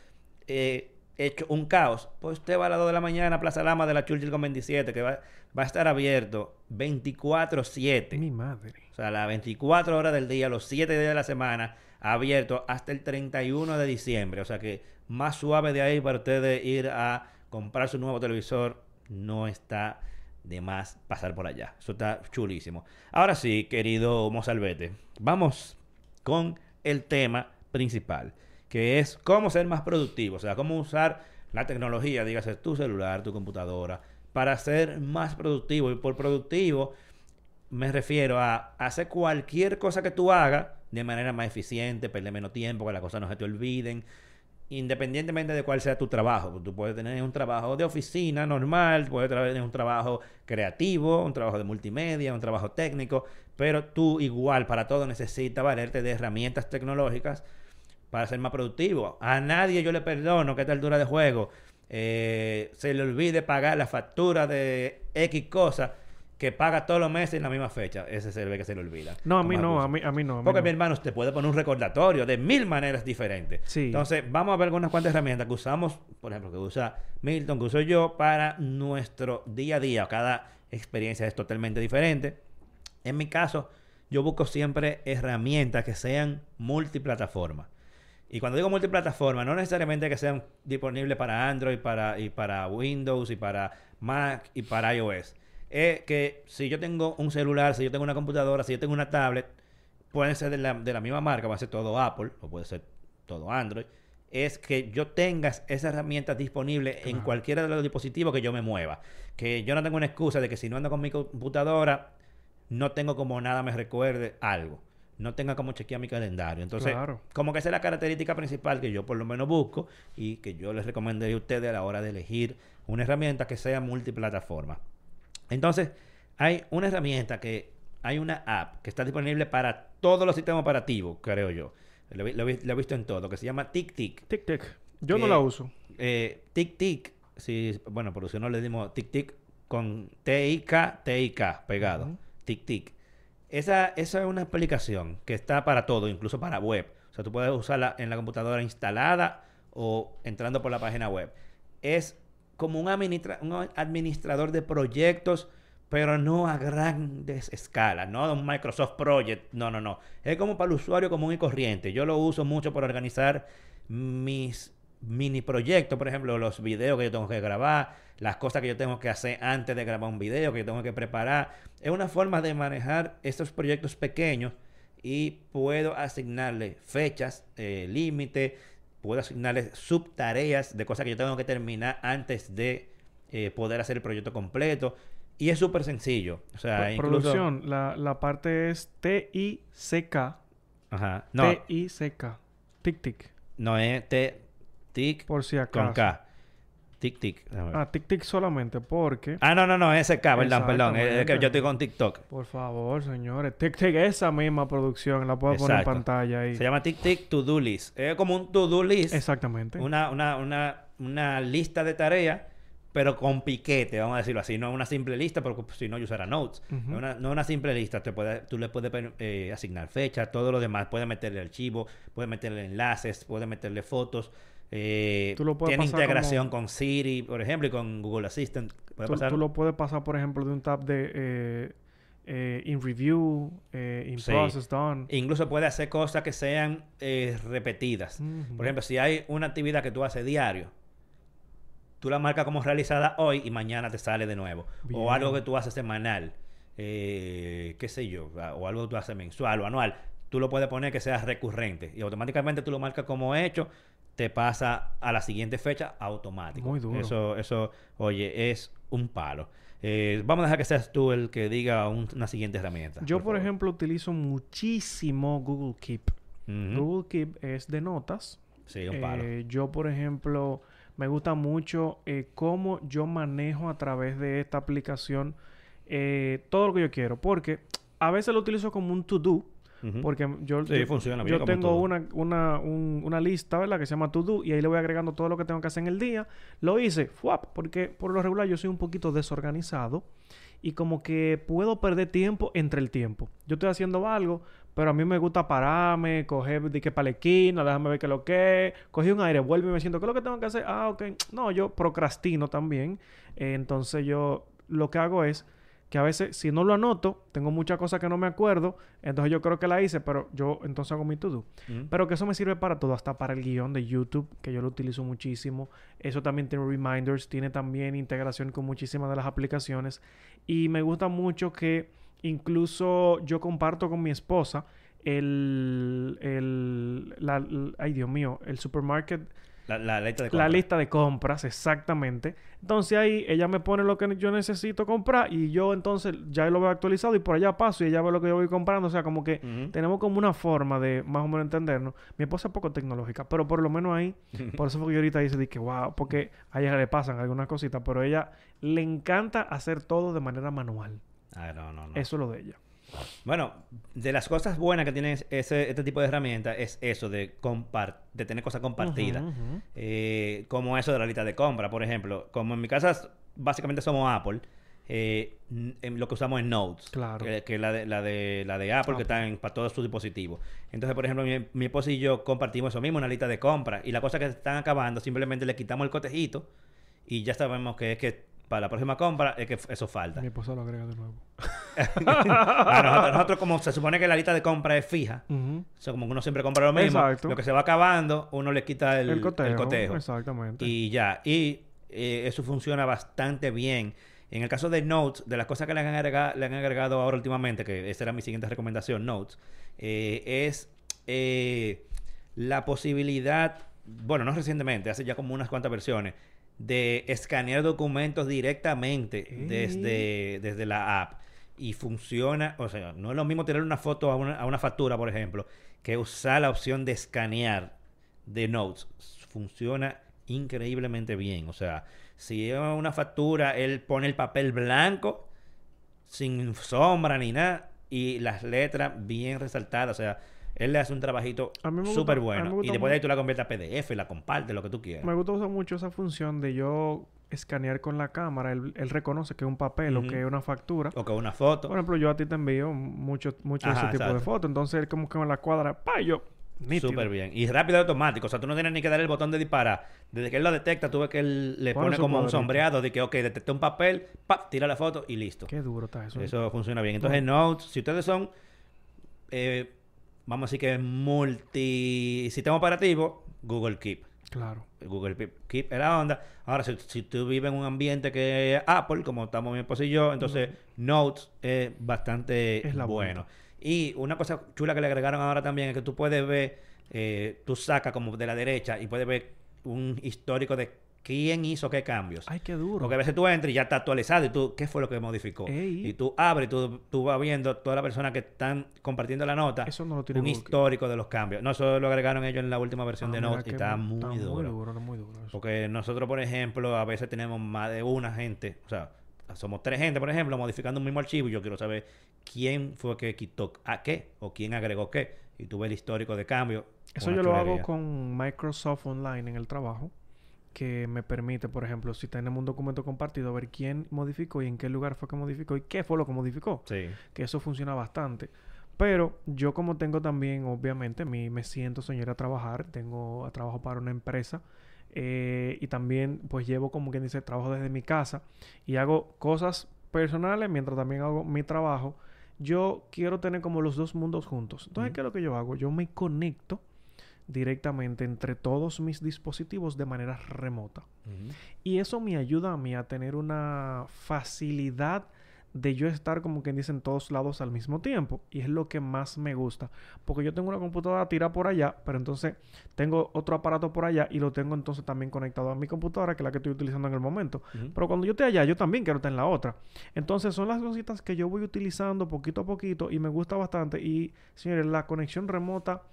eh, hecho un caos, pues usted va a las 2 de la mañana a Plaza Lama de la Churchill con 27, que va, va a estar abierto 24-7. Mi madre. O sea, las 24 horas del día, los 7 días de la semana, abierto hasta el 31 de diciembre. O sea que más suave de ahí para ustedes ir a comprar su nuevo televisor no está de más pasar por allá. Eso está chulísimo. Ahora sí, querido Mozalbete, vamos con el tema principal que es cómo ser más productivo, o sea, cómo usar la tecnología, dígase tu celular, tu computadora, para ser más productivo. Y por productivo me refiero a hacer cualquier cosa que tú hagas de manera más eficiente, perder menos tiempo, que las cosas no se te olviden, independientemente de cuál sea tu trabajo. Tú puedes tener un trabajo de oficina normal, puedes tener un trabajo creativo, un trabajo de multimedia, un trabajo técnico, pero tú igual para todo necesitas valerte de herramientas tecnológicas para ser más productivo. A nadie yo le perdono que esta altura de juego eh, se le olvide pagar la factura de X cosa que paga todos los meses en la misma fecha. Ese se ve que se le olvida. No, a mí no, a mí, a mí no. Porque mi hermano, usted puede poner un recordatorio de mil maneras diferentes. Sí. Entonces, vamos a ver algunas cuantas herramientas que usamos, por ejemplo, que usa Milton, que uso yo para nuestro día a día. Cada experiencia es totalmente diferente. En mi caso, yo busco siempre herramientas que sean multiplataformas. Y cuando digo multiplataforma, no necesariamente que sean disponibles para Android para, y para Windows y para Mac y para iOS. Es que si yo tengo un celular, si yo tengo una computadora, si yo tengo una tablet, pueden ser de la, de la misma marca, va a ser todo Apple o puede ser todo Android. Es que yo tenga esas herramientas disponibles en cualquiera de los dispositivos que yo me mueva. Que yo no tengo una excusa de que si no ando con mi computadora, no tengo como nada me recuerde algo no tenga como chequear mi calendario. Entonces, como que esa es la característica principal que yo por lo menos busco y que yo les recomendaría a ustedes a la hora de elegir una herramienta que sea multiplataforma. Entonces, hay una herramienta que hay una app que está disponible para todos los sistemas operativos, creo yo. Lo, he visto en todo, que se llama TicTic. TicTic. Yo no la uso. Eh, TicTic, si, bueno, por si no le dimos TicTic con T-I-K, T-I-K pegado. TicTic. Esa, esa es una aplicación que está para todo, incluso para web. O sea, tú puedes usarla en la computadora instalada o entrando por la página web. Es como un, administrador de proyectos, pero no a grandes escalas, no un Microsoft Project, no, no, no. Es como para el usuario común y corriente. Yo lo uso mucho para organizar mis mini proyectos, por ejemplo, los videos que yo tengo que grabar, las cosas que yo tengo que hacer antes de grabar un video, que yo tengo que preparar. Es una forma de manejar estos proyectos pequeños y puedo asignarle fechas, eh, límite, puedo asignarle subtareas de cosas que yo tengo que terminar antes de eh, poder hacer el proyecto completo. Y es súper sencillo. O sea, Producción, la, la parte es T-I-C-K. Ajá. No. T-I-C-K. Tic, tic. No es T tic por si acaso. con K. Tic tic. Ah, tic tic solamente porque. Ah, no, no, no, ese K, perdón, perdón. Es que yo estoy con TikTok. Por favor, señores. Tic tic, esa misma producción, la puedo poner en pantalla ahí. Se llama Tic Tic To Do List. Es como un To Do List. Exactamente. Una, una, una, una lista de tareas pero con piquete, vamos a decirlo así. No una simple lista, porque si no, yo usara notes. no una simple lista. Te puede, tú le puedes eh, asignar fecha, todo lo demás. Puedes meterle archivo, puedes meterle enlaces, puedes meterle fotos. Eh, tiene integración con Siri, por ejemplo, y con Google Assistant. Tú, lo puedes pasar, por ejemplo, de un tab de eh, eh in review, in process done. Incluso puede hacer cosas que sean repetidas. Por ejemplo, si hay una actividad que tú haces diario, tú la marcas como realizada hoy y mañana te sale de nuevo. O algo que tú haces semanal, eh, qué sé yo, o algo que tú haces mensual o anual. Tú lo puedes poner que sea recurrente y automáticamente tú lo marcas como hecho, te pasa a la siguiente fecha automático. Muy duro. Eso, eso, oye, es un palo. Eh, vamos a dejar que seas tú el que diga una siguiente herramienta. Yo, por, ejemplo, utilizo muchísimo Google Keep. Google Keep es de notas. Sí, un palo. Eh, yo, por ejemplo, me gusta mucho eh, cómo yo manejo a través de esta aplicación todo lo que yo quiero. Porque a veces lo utilizo como un to-do. Porque yo, funciona yo tengo una, una, una, lista, ¿verdad? Que se llama To Do y ahí le voy agregando todo lo que tengo que hacer en el día. Lo hice, ¡fuap! Porque por lo regular yo soy un poquito desorganizado y como que puedo perder tiempo entre el tiempo. Yo estoy haciendo algo, pero a mí me gusta pararme, coger de que para la esquina, déjame ver qué es lo que es, cogí un aire, vuelvo y me siento, ¿qué es lo que tengo que hacer? Ah, ok. No, yo procrastino también. Eh, entonces yo lo que hago es que a veces si no lo anoto, tengo muchas cosas que no me acuerdo, entonces yo creo que la hice, pero yo entonces hago mi to-do. Pero que eso me sirve para todo, hasta para el guion de YouTube, que yo lo utilizo muchísimo. Eso también tiene reminders, tiene también integración con muchísimas de las aplicaciones. Y me gusta mucho que incluso yo comparto con mi esposa el, el, la, l- ay Dios mío, el supermarket, La, la lista de la compra. lista de compras, exactamente. Entonces ahí ella me pone lo que yo necesito comprar y yo entonces ya lo veo actualizado y por allá paso y ella ve lo que yo voy comprando. O sea, como que tenemos como una forma de más o menos entendernos. Mi esposa es poco tecnológica, pero por lo menos ahí, <laughs> por eso fue que yo ahorita dice que wow, porque a ella le pasan algunas cositas, pero a ella le encanta hacer todo de manera manual. Ah, no, no, no. Eso es lo de ella. Bueno, de las cosas buenas que tiene ese, este tipo de herramientas es eso de de tener cosas compartidas. Eh, como eso de la lista de compra, por ejemplo. Como en mi casa básicamente somos Apple, eh, en lo que usamos es Notes. Claro. Que, que es la de, la de, la de Apple, que está en, para todos sus dispositivos. Entonces, por ejemplo, mi, mi esposa y yo compartimos eso mismo, una lista de compra. Y las cosas que están acabando, simplemente le quitamos el cotejito y ya sabemos que es que para la próxima compra es que eso falta. Mi esposa lo agrega de nuevo. <laughs> Ah, nosotros, nosotros como se supone que la lista de compra es fija, o sea, como que uno siempre compra lo mismo, Exacto. lo que se va acabando, uno le quita el, El, cotejo. el cotejo. Exactamente. Y ya, y eh, eso funciona bastante bien. En el caso de Notes, de las cosas que le han, agregado, le han agregado ahora últimamente, que esa era mi siguiente recomendación, Notes, eh, es eh, la posibilidad, bueno, no recientemente, hace ya como unas cuantas versiones, de escanear documentos directamente desde, desde la app. Y funciona, o sea, no es lo mismo tirar una foto a una, a una factura, por ejemplo, que usar la opción de escanear de Notes. Funciona increíblemente bien. O sea, si es una factura, él pone el papel blanco, sin sombra ni nada, y las letras bien resaltadas. O sea, él le hace un trabajito súper bueno. Y después de ahí tú la conviertes a PDF, la compartes, lo que tú quieras. Me gusta usar mucho esa función de yo escanear con la cámara. Él, él reconoce que es un papel o que es una factura. O con una foto. Por ejemplo, yo a ti te envío mucho, mucho de Ajá, ese tipo de fotos. Entonces él como que me la cuadra. ¡Pa! Yo... Nítido. Súper bien. Y rápido y automático. O sea, tú no tienes ni que dar el botón de disparar. Desde que él lo detecta, tú ves que él le Pone como un sombreado de que, ok, detecté un papel, ¡pap! tira la foto y listo. Qué duro está eso. Eso funciona bien. Entonces, Notes, si ustedes son, eh, vamos a decir que multisistema operativo, Google Keep. Claro. Google Keep, es la onda. Ahora, si, si tú vives en un ambiente que es Apple, como estamos mi esposo y yo, entonces Notes es bastante Es la bueno. Y una cosa chula que le agregaron ahora también es que tú puedes ver, eh, tú sacas como de la derecha y puedes ver un histórico de quién hizo qué cambios. Ay, qué duro. Porque a veces tú entras y ya está actualizado y tú, ¿qué fue lo que modificó? Ey. Y tú abres y tú, tú vas viendo todas las personas que están compartiendo la nota. Eso no lo tiene Un Google histórico de los cambios. No, eso lo agregaron ellos en la última versión Ah, de Notes y está mu- muy está duro. Muy duro, muy duro eso. Porque nosotros, por ejemplo, a veces tenemos más de una gente, o sea, somos tres gente, por ejemplo, modificando un mismo archivo y yo quiero saber quién fue que quitó a qué o quién agregó qué. Y tú ves el histórico de cambio. Eso yo lo hago con Microsoft Online en el trabajo, que me permite, por ejemplo, si tenemos un documento compartido, ver quién modificó y en qué lugar fue que modificó y qué fue lo que modificó. Sí. Que eso funciona bastante. Pero yo como tengo también, obviamente, mi, me siento señor a trabajar, tengo a trabajo para una empresa eh, y también pues llevo como quien dice trabajo desde mi casa y hago cosas personales mientras también hago mi trabajo. Yo quiero tener como los dos mundos juntos. Entonces. ¿qué es lo que yo hago? Yo me conecto directamente entre todos mis dispositivos de manera remota. Y eso me ayuda a mí a tener una facilidad de yo estar como quien dice en todos lados al mismo tiempo. Y es lo que más me gusta. Porque yo tengo una computadora tirada por allá, pero entonces tengo otro aparato por allá y lo tengo entonces también conectado a mi computadora, que es la que estoy utilizando en el momento. Pero cuando yo esté allá, yo también quiero estar en la otra. Entonces son las cositas que yo voy utilizando poquito a poquito y me gusta bastante. Y señores, la conexión remota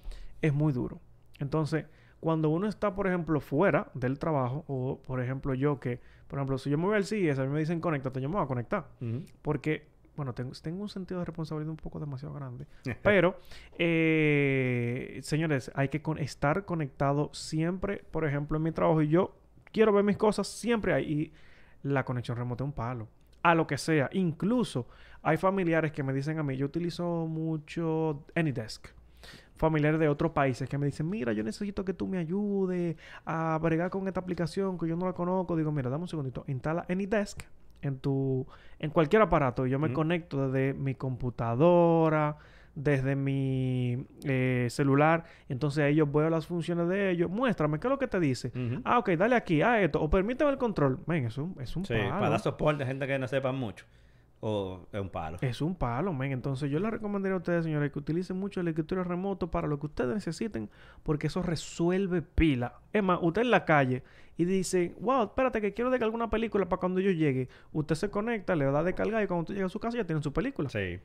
es muy duro. Entonces, cuando uno está, por ejemplo, fuera del trabajo, o por ejemplo yo que, por ejemplo, si yo me voy al CIS, a mí me dicen conéctate, yo me voy a conectar. Porque, bueno, tengo, tengo un sentido de responsabilidad un poco demasiado grande. <laughs> Pero, eh, señores, hay que con- estar conectado siempre, por ejemplo, en mi trabajo. Y yo quiero ver mis cosas siempre ahí. Y la conexión remota es un palo. a lo que sea. Incluso hay familiares que me dicen a mí, yo utilizo mucho AnyDesk. Familiares de otros países que me dicen, mira, yo necesito que tú me ayudes a bregar con esta aplicación que yo no la conozco. Digo, mira, dame un segundito, instala AnyDesk en tu en cualquier aparato y yo me conecto desde mi computadora desde mi eh, celular entonces ahí yo veo las funciones de ellos muéstrame qué es lo que te dice ah ok dale aquí a esto o permíteme el control men es un, es un Sí, palo. para dar soporte a gente que no sepa mucho. O es un palo. es un palo, men. Entonces yo les recomendaría a ustedes, señores, que utilicen mucho el escritorio remoto para lo que ustedes necesiten, porque eso resuelve pila. Es más, usted en la calle y dice, wow, espérate que quiero descargar alguna película para cuando yo llegue. Usted se conecta, le da a descargar y cuando usted llega a su casa ya tiene su película. Sí, Sí.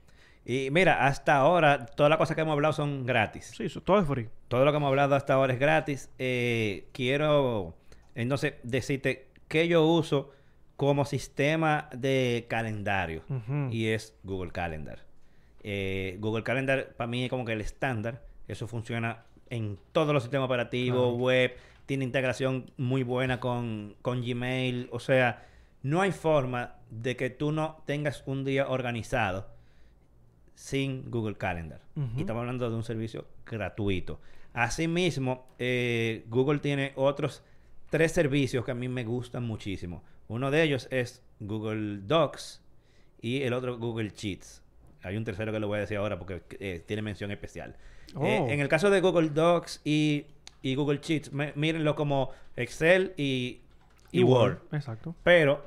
Y mira, hasta ahora, todas las cosas que hemos hablado son gratis. eso, todo es free. Todo lo que hemos hablado hasta ahora es gratis. Eh, quiero, entonces, decirte que yo uso como sistema de calendario. Y es Google Calendar. Eh, Google Calendar para mí es como que el estándar. Eso funciona en todos los sistemas operativos, web. Tiene integración muy buena con, con Gmail. O sea, no hay forma de que tú no tengas un día organizado sin Google Calendar. Y estamos hablando de un servicio gratuito. Asimismo, eh, Google tiene otros tres servicios que a mí me gustan muchísimo. Uno de ellos es Google Docs y el otro Google Sheets. Hay un tercero que lo voy a decir ahora porque eh, tiene mención especial. Eh, Oh. en el caso de Google Docs y, y Google Sheets, me- mírenlo como Excel y, y Word. Exacto. Pero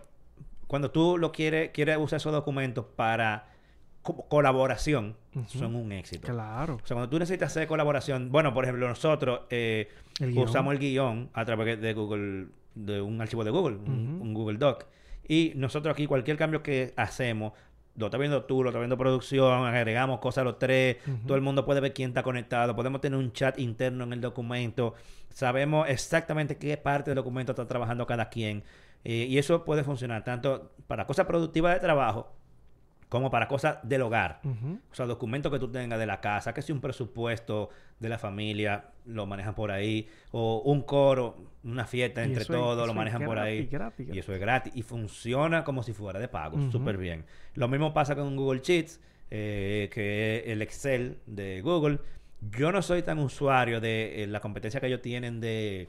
cuando tú lo quieres, quieres usar esos documentos para co- colaboración, son un éxito. Claro. O sea, cuando tú necesitas hacer colaboración, bueno, por ejemplo, nosotros eh, El usamos el guion a través de Google, de un archivo de Google, un, Google Doc. Y nosotros aquí, cualquier cambio que hacemos, lo está viendo tú, lo está viendo producción, agregamos cosas a los tres, todo el mundo puede ver quién está conectado, podemos tener un chat interno en el documento, sabemos exactamente qué parte del documento está trabajando cada quien. Eh, y eso puede funcionar tanto para cosas productivas de trabajo como para cosas del hogar. O sea, documentos que tú tengas de la casa, que si un presupuesto de la familia, lo manejan por ahí. O un coro, una fiesta entre es- todos, lo manejan por ahí. gratis, gratis, Y eso es gratis. Y funciona como si fuera de pago. Ujú. Súper bien. Lo mismo pasa con Google Sheets, eh, que es el Excel de Google. Yo no soy tan usuario de eh, la competencia que ellos tienen de,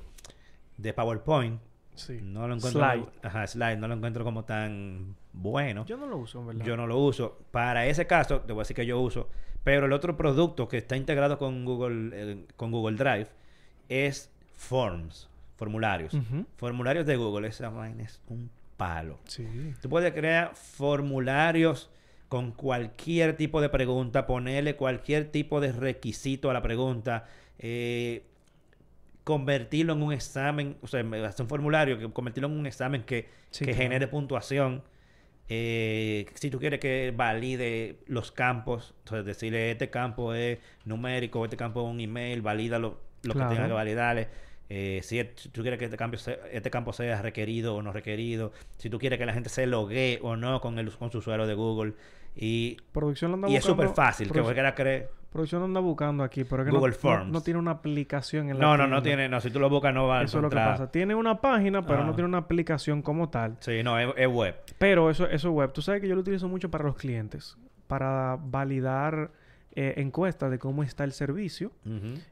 de PowerPoint. Sí. No lo encuentro. Slide. Ajá, Slide. No lo encuentro como tan bueno. Yo no lo uso, en verdad. Yo no lo uso. Para ese caso, te voy a decir que yo uso. Pero el otro producto que está integrado con Google, eh, con Google Drive es Forms, formularios. Formularios de Google, esa vaina es un palo. Sí. Tú puedes crear formularios con cualquier tipo de pregunta, ponerle cualquier tipo de requisito a la pregunta, eh, convertirlo en un examen, o sea, hacer un formulario, que convertirlo en un examen que, Sí, que claro. genere puntuación. Eh, si tú quieres que valide los campos, entonces decirle este campo es numérico, este campo es un email, valida lo, lo Claro. que tenga que validarle. Eh, si tú quieres que este, cambio sea- este campo sea requerido o no requerido, si tú quieres que la gente se logue o no con, el, con su usuario de Google. Y, Producción lo anda y es buscando. súper fácil, que cualquiera cree. Producción anda buscando aquí, pero es que Google no, no- Forms. No, tiene una aplicación en la No, no, no tienda. tiene, no, si tú lo buscas no va a Eso es lo que pasa. Tiene una página, pero no Ah. tiene una aplicación como tal. Sí, no, es, es web. Pero eso, eso es web. Tú sabes que yo lo utilizo mucho para los clientes. Para validar eh, encuestas de cómo está el servicio.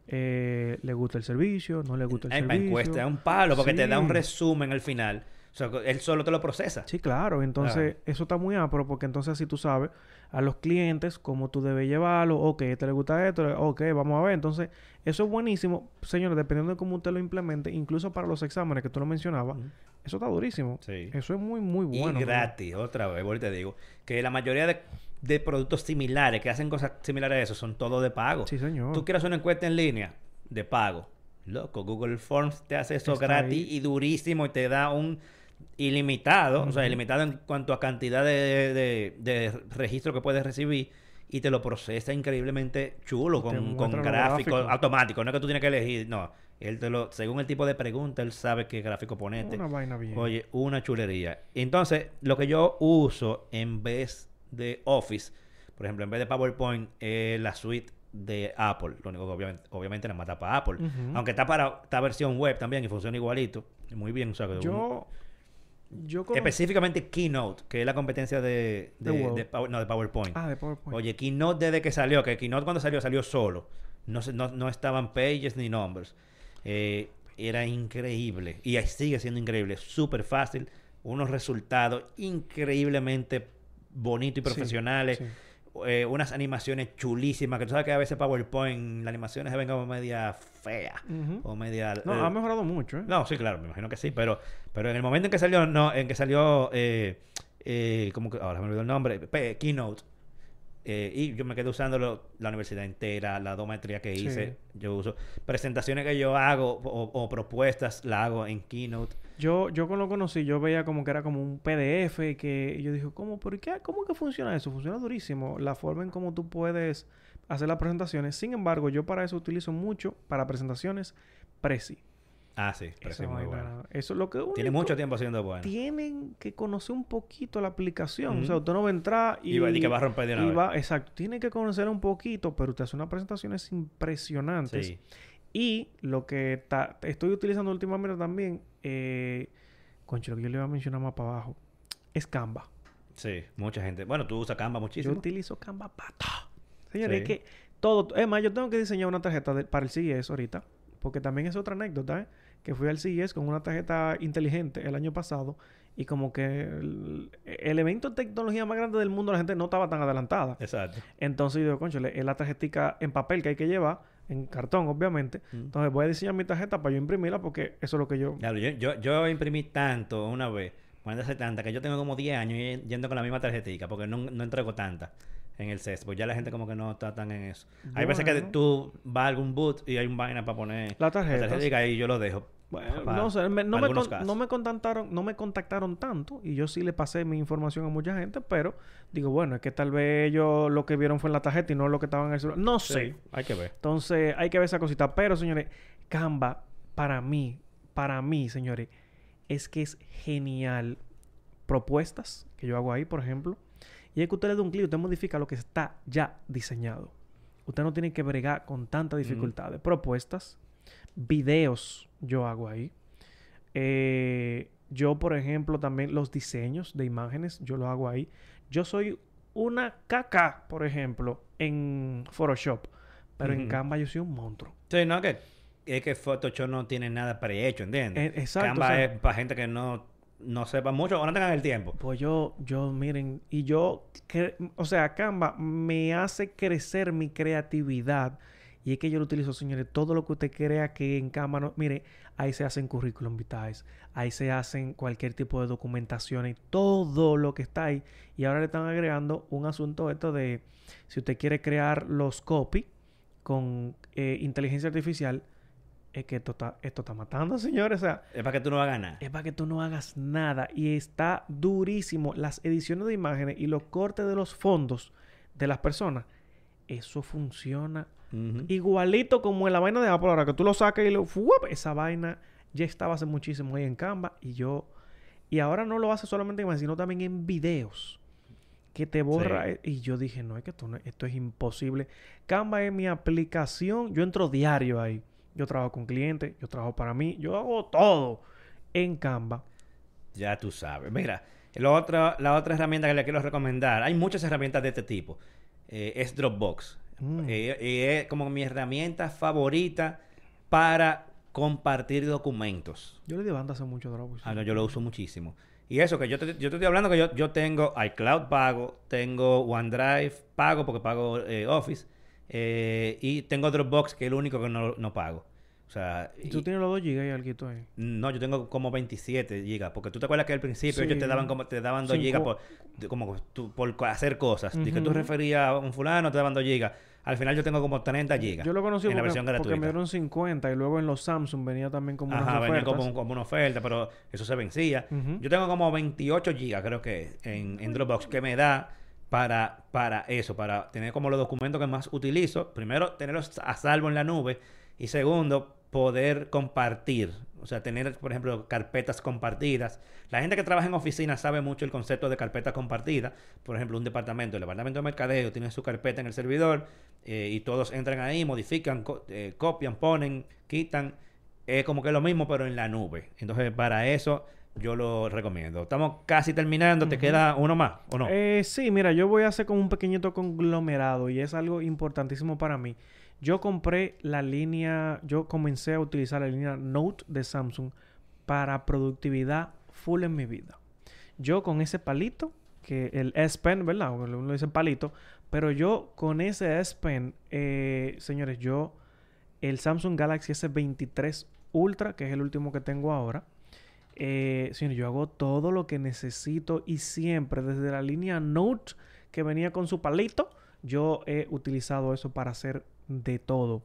Eh, ¿Le gusta el servicio? ¿No le gusta el Ay, para servicio? encuesta es un palo porque te da un resumen al final. O sea, él solo te lo procesa. Sí, claro. Entonces, eso está muy apro porque entonces así tú sabes a los clientes cómo tú debes llevarlo. Ok, ¿te le gusta esto? Ok, vamos a ver. Entonces, eso es buenísimo. Señores, dependiendo de cómo usted lo implemente, incluso para los exámenes que tú lo mencionabas, eso está durísimo. Sí. Eso es muy, muy y bueno. gratis, otra vez, vuelvo y te digo. Que la mayoría de, de productos similares que hacen cosas similares a eso son todos de pago. Sí, señor. Tú quieres una encuesta en línea de pago. Loco, Google Forms te hace eso Está gratis ahí. y durísimo y te da un ilimitado, o sea, ilimitado en cuanto a cantidad de, de, de registro que puedes recibir y te lo procesa increíblemente chulo con, con gráficos gráficos. automáticos. No es que tú tienes que elegir, no. Él te lo, según el tipo de pregunta, él sabe qué gráfico ponerte. Una vaina bien. Oye, una chulería. Entonces, lo que yo uso en vez de Office, por ejemplo, en vez de PowerPoint, es la suite de Apple. Lo único que obviamente, obviamente nada más está para Apple. Aunque está para esta versión web también y funciona igualito. Muy bien, o sea, que un- Yo, Específicamente Keynote, que es la competencia de, De Power- no, de PowerPoint. Ah, de PowerPoint. Oye, Keynote desde que salió, que Keynote cuando salió, salió solo. No, se- no, no estaban pages ni numbers. Eh, era increíble. Y sigue siendo increíble. Súper fácil. Unos resultados increíblemente bonitos y Sí, profesionales. sí. Eh, unas animaciones chulísimas. Que tú sabes que a veces PowerPoint, las animaciones se ven como media fea. O media... No, eh, ha mejorado mucho, ¿eh? no, sí, claro, me imagino que sí, pero, pero en el momento en que salió, no, en que salió, eh, ¿cómo que? Ahora me olvidó el nombre, Keynote. Eh, y yo me quedé usándolo la universidad entera, la dos maestrías que Sí. hice, yo uso. Presentaciones que yo hago o, o propuestas, la hago en Keynote. Yo, yo cuando lo conocí, yo veía como que era como un PDF que y yo dije, ¿cómo? ¿Por qué? ¿Cómo que funciona eso? Funciona durísimo. La forma en cómo tú puedes hacer las presentaciones. Sin embargo, yo para eso utilizo mucho, para presentaciones, Prezi. Ah, sí, pero sí, Esa muy bueno. Eso es lo que Tiene único- mucho tiempo siendo bueno. Tienen que conocer un poquito la aplicación. O sea, usted no va a entrar y... Y va- y que va a romper de una vez. exacto. Tiene que conocer un poquito, pero usted hace unas presentaciones impresionantes. Sí, Y lo que ta- estoy utilizando últimamente también, eh, concho, lo que yo le iba a mencionar más para abajo, es Canva. sí, mucha gente. Bueno, tú usas Canva Yo muchísimo. utilizo Canva para todo. Señores, Sí. es que todo... Es más, yo tengo que diseñar una tarjeta de- para el CES ahorita, porque también es otra anécdota, ¿eh? Que fui al CES con una tarjeta inteligente el año pasado y como que el, el evento de tecnología más grande del mundo la gente no estaba tan adelantada. Exacto. Entonces yo digo, concho, es la tarjetica en papel que hay que llevar, en cartón, obviamente. Mm. Entonces voy a diseñar mi tarjeta para yo imprimirla porque eso es lo que yo... Diablo, yo, yo, yo imprimí tanto una vez, hace tanta, que yo tengo como 10 años yendo con la misma tarjetica, porque no, no entrego tanta en el CES, pues ya la gente como que no está tan en eso. Hay veces que tú vas a algún boot y hay un vaina para poner La tarjeta. tarjetica y yo lo dejo. Bueno, no sé, me- no, me con- no me contactaron, no me contactaron tanto y yo sí le pasé mi información a mucha gente, pero digo, bueno, es que tal vez ellos lo que vieron fue en la tarjeta y no lo que estaba en el celular. No sé. Hay que ver. Entonces, hay que ver esa cosita. Pero, señores, Canva, para mí, para mí, señores, es que es genial. Propuestas que yo hago ahí, por ejemplo. Y es que usted le da un clic, usted modifica lo que está ya diseñado. Usted no tiene que bregar con tantas dificultades. Propuestas, videos yo hago ahí. Eh, yo, por ejemplo, también los diseños de imágenes, yo lo hago ahí. Yo soy una caca, por ejemplo, en Photoshop. Pero en. Canva yo soy un monstruo. Sí, no, que es que Photoshop no tiene nada prehecho, ¿entiendes? Eh, exacto, Canva o sea- es para gente que no, no sepa mucho o no tengan el tiempo. Pues yo, yo, miren, y yo, o sea, Canva me hace crecer mi creatividad. Y es que yo lo utilizo, señores, todo lo que usted crea que en Canva, no, mire, ahí se hacen currículum vitae, ahí se hacen cualquier tipo de documentaciones, todo lo que está ahí. Y ahora le están agregando un asunto esto de, si usted quiere crear los copy con eh, inteligencia artificial, es que esto está, esto está matando, señores. O sea, Es para que tú no vas a ganar. es para que tú no hagas nada. Y está durísimo. Las ediciones de imágenes y los cortes de los fondos de las personas. Eso funciona igualito como en la vaina de Apple. Ahora que tú lo sacas y lo... Esa vaina ya estaba hace muchísimo ahí en Canva. Y yo... Y ahora no lo hace solamente en imágenes, sino también en videos. Que te borra. Sí. Y yo dije, no, es que esto, no- esto es imposible. Canva es mi aplicación. Yo entro diario ahí. Yo trabajo con clientes. Yo trabajo para mí. Yo hago todo en Canva. Ya tú sabes. Mira, lo otro- la otra herramienta que le quiero recomendar, hay muchas herramientas de este tipo, eh, es Dropbox. Mm. Eh, y es como mi herramienta favorita para compartir documentos. Yo le banda hace mucho Dropbox. Ah, no, yo lo uso muchísimo. Y eso que yo te, yo te estoy hablando que yo, yo tengo iCloud pago, tengo OneDrive pago porque pago eh, Office, eh, y tengo Dropbox que es el único que no, no pago. O sea, Y tú y- tienes los 2 GB y algo ahí. no, yo tengo como 27 gigas, porque tú te acuerdas que al principio ellos te daban como te daban 2 gigas Cinco. por como tú- por hacer cosas, de que tú referías a un fulano te daban 2 gigas. Al final yo tengo como 30 gigas. Yo lo conocí en la porque, versión porque gratuita. me dieron 50 y luego en los Samsung venía también como unas Ajá, venía ofertas. como, como una oferta, pero eso se vencía. Yo tengo como 28 gigas, creo que, en, en Dropbox, que me da para, para eso, para tener como los documentos que más utilizo. Primero, tenerlos a salvo en la nube. Y segundo, poder compartir. O sea, tener, por ejemplo, carpetas compartidas. La gente que trabaja en oficina sabe mucho el concepto de carpeta compartida. Por ejemplo, un departamento, el departamento de mercadeo tiene su carpeta en el servidor eh, y todos entran ahí, modifican, co- eh, copian, ponen, quitan. Es como que lo mismo, pero en la nube. Entonces, para eso, yo lo recomiendo. Estamos casi terminando. ¿Te queda uno más o no? Eh, sí, mira, yo voy a hacer como un pequeñito conglomerado y es algo importantísimo para mí. Yo compré la línea, yo comencé a utilizar la línea Note de Samsung para productividad full en mi vida. Yo con ese palito, que el S Pen, ¿verdad? Uno dice palito, pero yo con ese S Pen, eh, señores, yo, el Samsung Galaxy S23 Ultra, que es el último que tengo ahora, eh, señores, yo hago todo lo que necesito y siempre, desde la línea Note que venía con su palito, yo he utilizado eso para hacer de todo.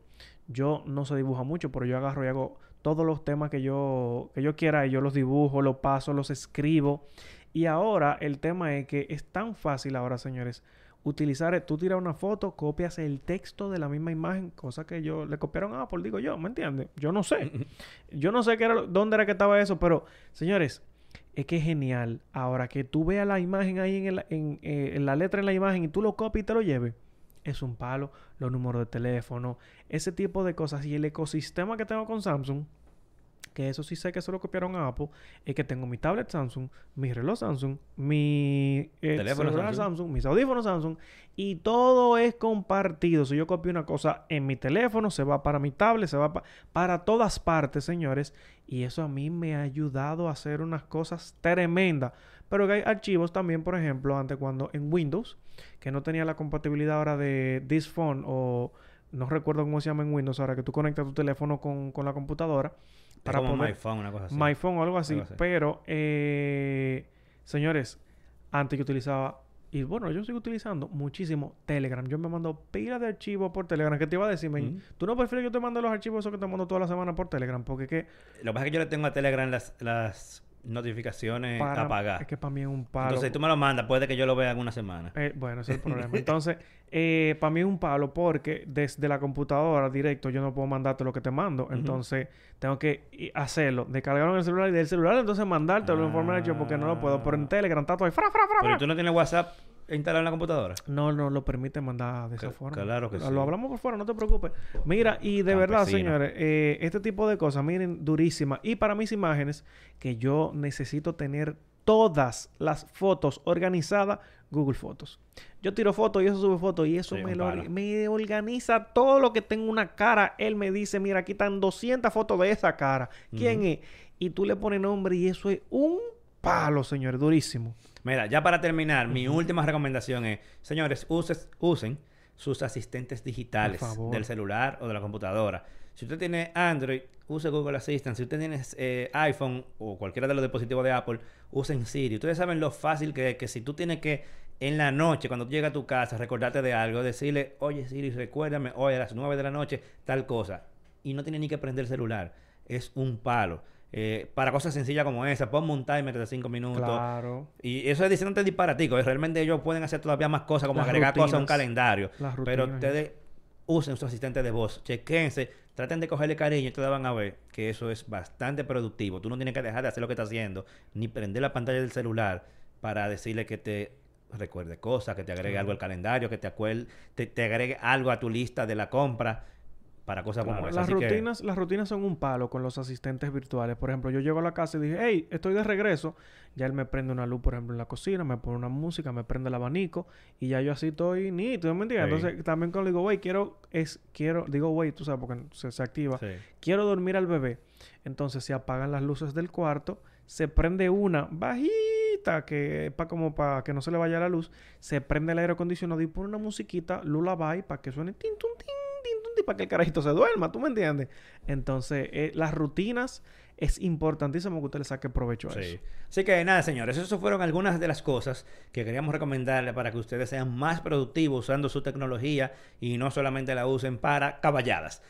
Yo no se dibuja mucho, pero yo agarro y hago todos los temas que yo, que yo quiera y yo los dibujo, los paso, los escribo. Y ahora el tema es que es tan fácil ahora, señores, utilizar, tú tiras una foto, copias el texto de la misma imagen, cosa que yo le copiaron a Apple, digo yo, ¿me entiendes? Yo no sé. <laughs> yo no sé qué era, dónde era que estaba eso, pero señores, es que es genial. Ahora que tú veas la imagen ahí en, en, eh, en la letra en la imagen y tú lo copias y te lo lleves es un palo, los números de teléfono, ese tipo de cosas. Y el ecosistema que tengo con Samsung, que eso sí sé que se lo copiaron a Apple, es que tengo mi tablet Samsung, mi reloj Samsung, mi eh, Teléfono celular Samsung. Samsung, mis audífonos Samsung, y todo es compartido. Si yo copio una cosa en mi teléfono, se va para mi tablet, se va pa- para todas partes, señores. Y eso a mí me ha ayudado a hacer unas cosas tremendas. Pero que hay archivos también, por ejemplo, antes cuando en Windows, que no tenía la compatibilidad ahora de This Phone o no recuerdo cómo se llama en Windows, ahora que tú conectas tu teléfono con, con la computadora para como poder- My Phone, una cosa así. My Phone o algo así. Algo así. Pero, eh, señores, antes yo utilizaba, y bueno, yo sigo utilizando muchísimo Telegram. Yo me mando pila de archivos por Telegram. ¿Qué te iba a decir, men? Ujú. ¿Tú no prefieres que yo te mande los archivos esos que te mando toda la semana por Telegram? Porque que Lo que pasa es que yo le tengo a Telegram las, las notificaciones para... apagadas. Es que para mí es un palo. Entonces, tú me lo mandas, puede que yo lo vea en una semana. Eh, bueno, ese es el <laughs> problema. Entonces, eh, para mí es un palo porque desde la computadora directo yo no puedo mandarte lo que te mando. Entonces, tengo que hacerlo, descargarlo en el celular y del celular entonces mandártelo en forma de archivo porque no lo puedo. Pero en Telegram está todo ahí. Fra, fra, fra, Pero tú no tienes WhatsApp instalado en la computadora. No, no lo permite mandar de esa forma. claro que lo, sí. Lo hablamos por fuera, no te preocupes. Mira, y de verdad, señores, eh, este tipo de cosas, miren, durísimas. Y para mis imágenes, que yo necesito tener todas las fotos organizadas, Google Fotos. Yo tiro fotos y eso sube fotos y eso Sí, me, lo, me organiza todo lo que tengo una cara. Él me dice, mira, aquí están 200 fotos de esa cara. ¿Quién es? Y tú le pones nombre y eso es un palo, señores, durísimo. Mira, ya para terminar, mi última recomendación es, señores, uses- usen sus asistentes digitales del celular o de la computadora. Si usted tiene Android, use Google Assistant. Si usted tiene eh, iPhone o cualquiera de los dispositivos de Apple, usen Siri. Ustedes saben lo fácil que es que si tú tienes que en la noche, cuando tú llegas a tu casa, recordarte de algo, decirle, oye Siri, recuérdame hoy a las 9 de la noche tal cosa. Y no tiene ni que prender el celular. Es un palo. Eh, para cosas sencillas como esa, ponme un timer de 5 minutos. Claro. Y eso es diciéndote disparatico. Realmente ellos pueden hacer todavía más cosas, como Las agregar cosas a un calendario. Las Pero ustedes usen su asistente de voz, chequense, traten de cogerle cariño y ustedes van a ver que eso es bastante productivo. Tú no tienes que dejar de hacer lo que estás haciendo, ni prender la pantalla del celular para decirle que te recuerde cosas, que te agregue algo al calendario, que te, acuer- te, te agregue algo a tu lista de la compra para cosas como Claro, esa. las Así que- rutinas, las rutinas son un palo con los asistentes virtuales. Por ejemplo, yo llego a la casa y dije, hey, estoy de regreso. Ya él me prende una luz, por ejemplo, en la cocina, me pone una música, me prende el abanico y ya yo así estoy nítido, ¿me entiendes? Sí. Entonces, también cuando digo, güey, quiero, es, quiero, digo, güey, tú sabes, porque se, se activa. Sí. Quiero dormir al bebé. Entonces se apagan las luces del cuarto, se prende una bajita que para como para que no se le vaya la luz, se prende el aire acondicionado y pone una musiquita lullaby para que suene tin tin tin tin, para que el carajito se duerma, ¿tú me entiendes? Entonces, eh, las rutinas es importantísimo que usted le saque provecho a Sí. eso. Así que nada, señores, esas fueron algunas de las cosas que queríamos recomendarle para que ustedes sean más productivos usando su tecnología y no solamente la usen para caballadas.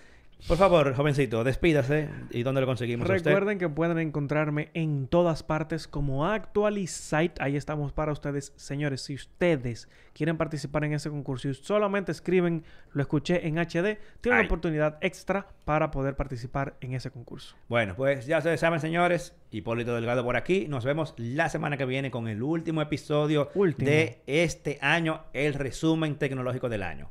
Por favor, jovencito, despídase. ¿Y dónde lo conseguimos a usted? Recuerden que pueden encontrarme en todas partes como Actualizite. Ahí estamos para ustedes. Señores, si ustedes quieren participar en ese concurso y solamente escriben, lo escuché en HD, tienen una oportunidad extra para poder participar en ese concurso. Bueno, pues ya ustedes saben, señores, Hipólito Delgado por aquí. Nos vemos la semana que viene con el último episodio Último. de este año, el resumen tecnológico del año.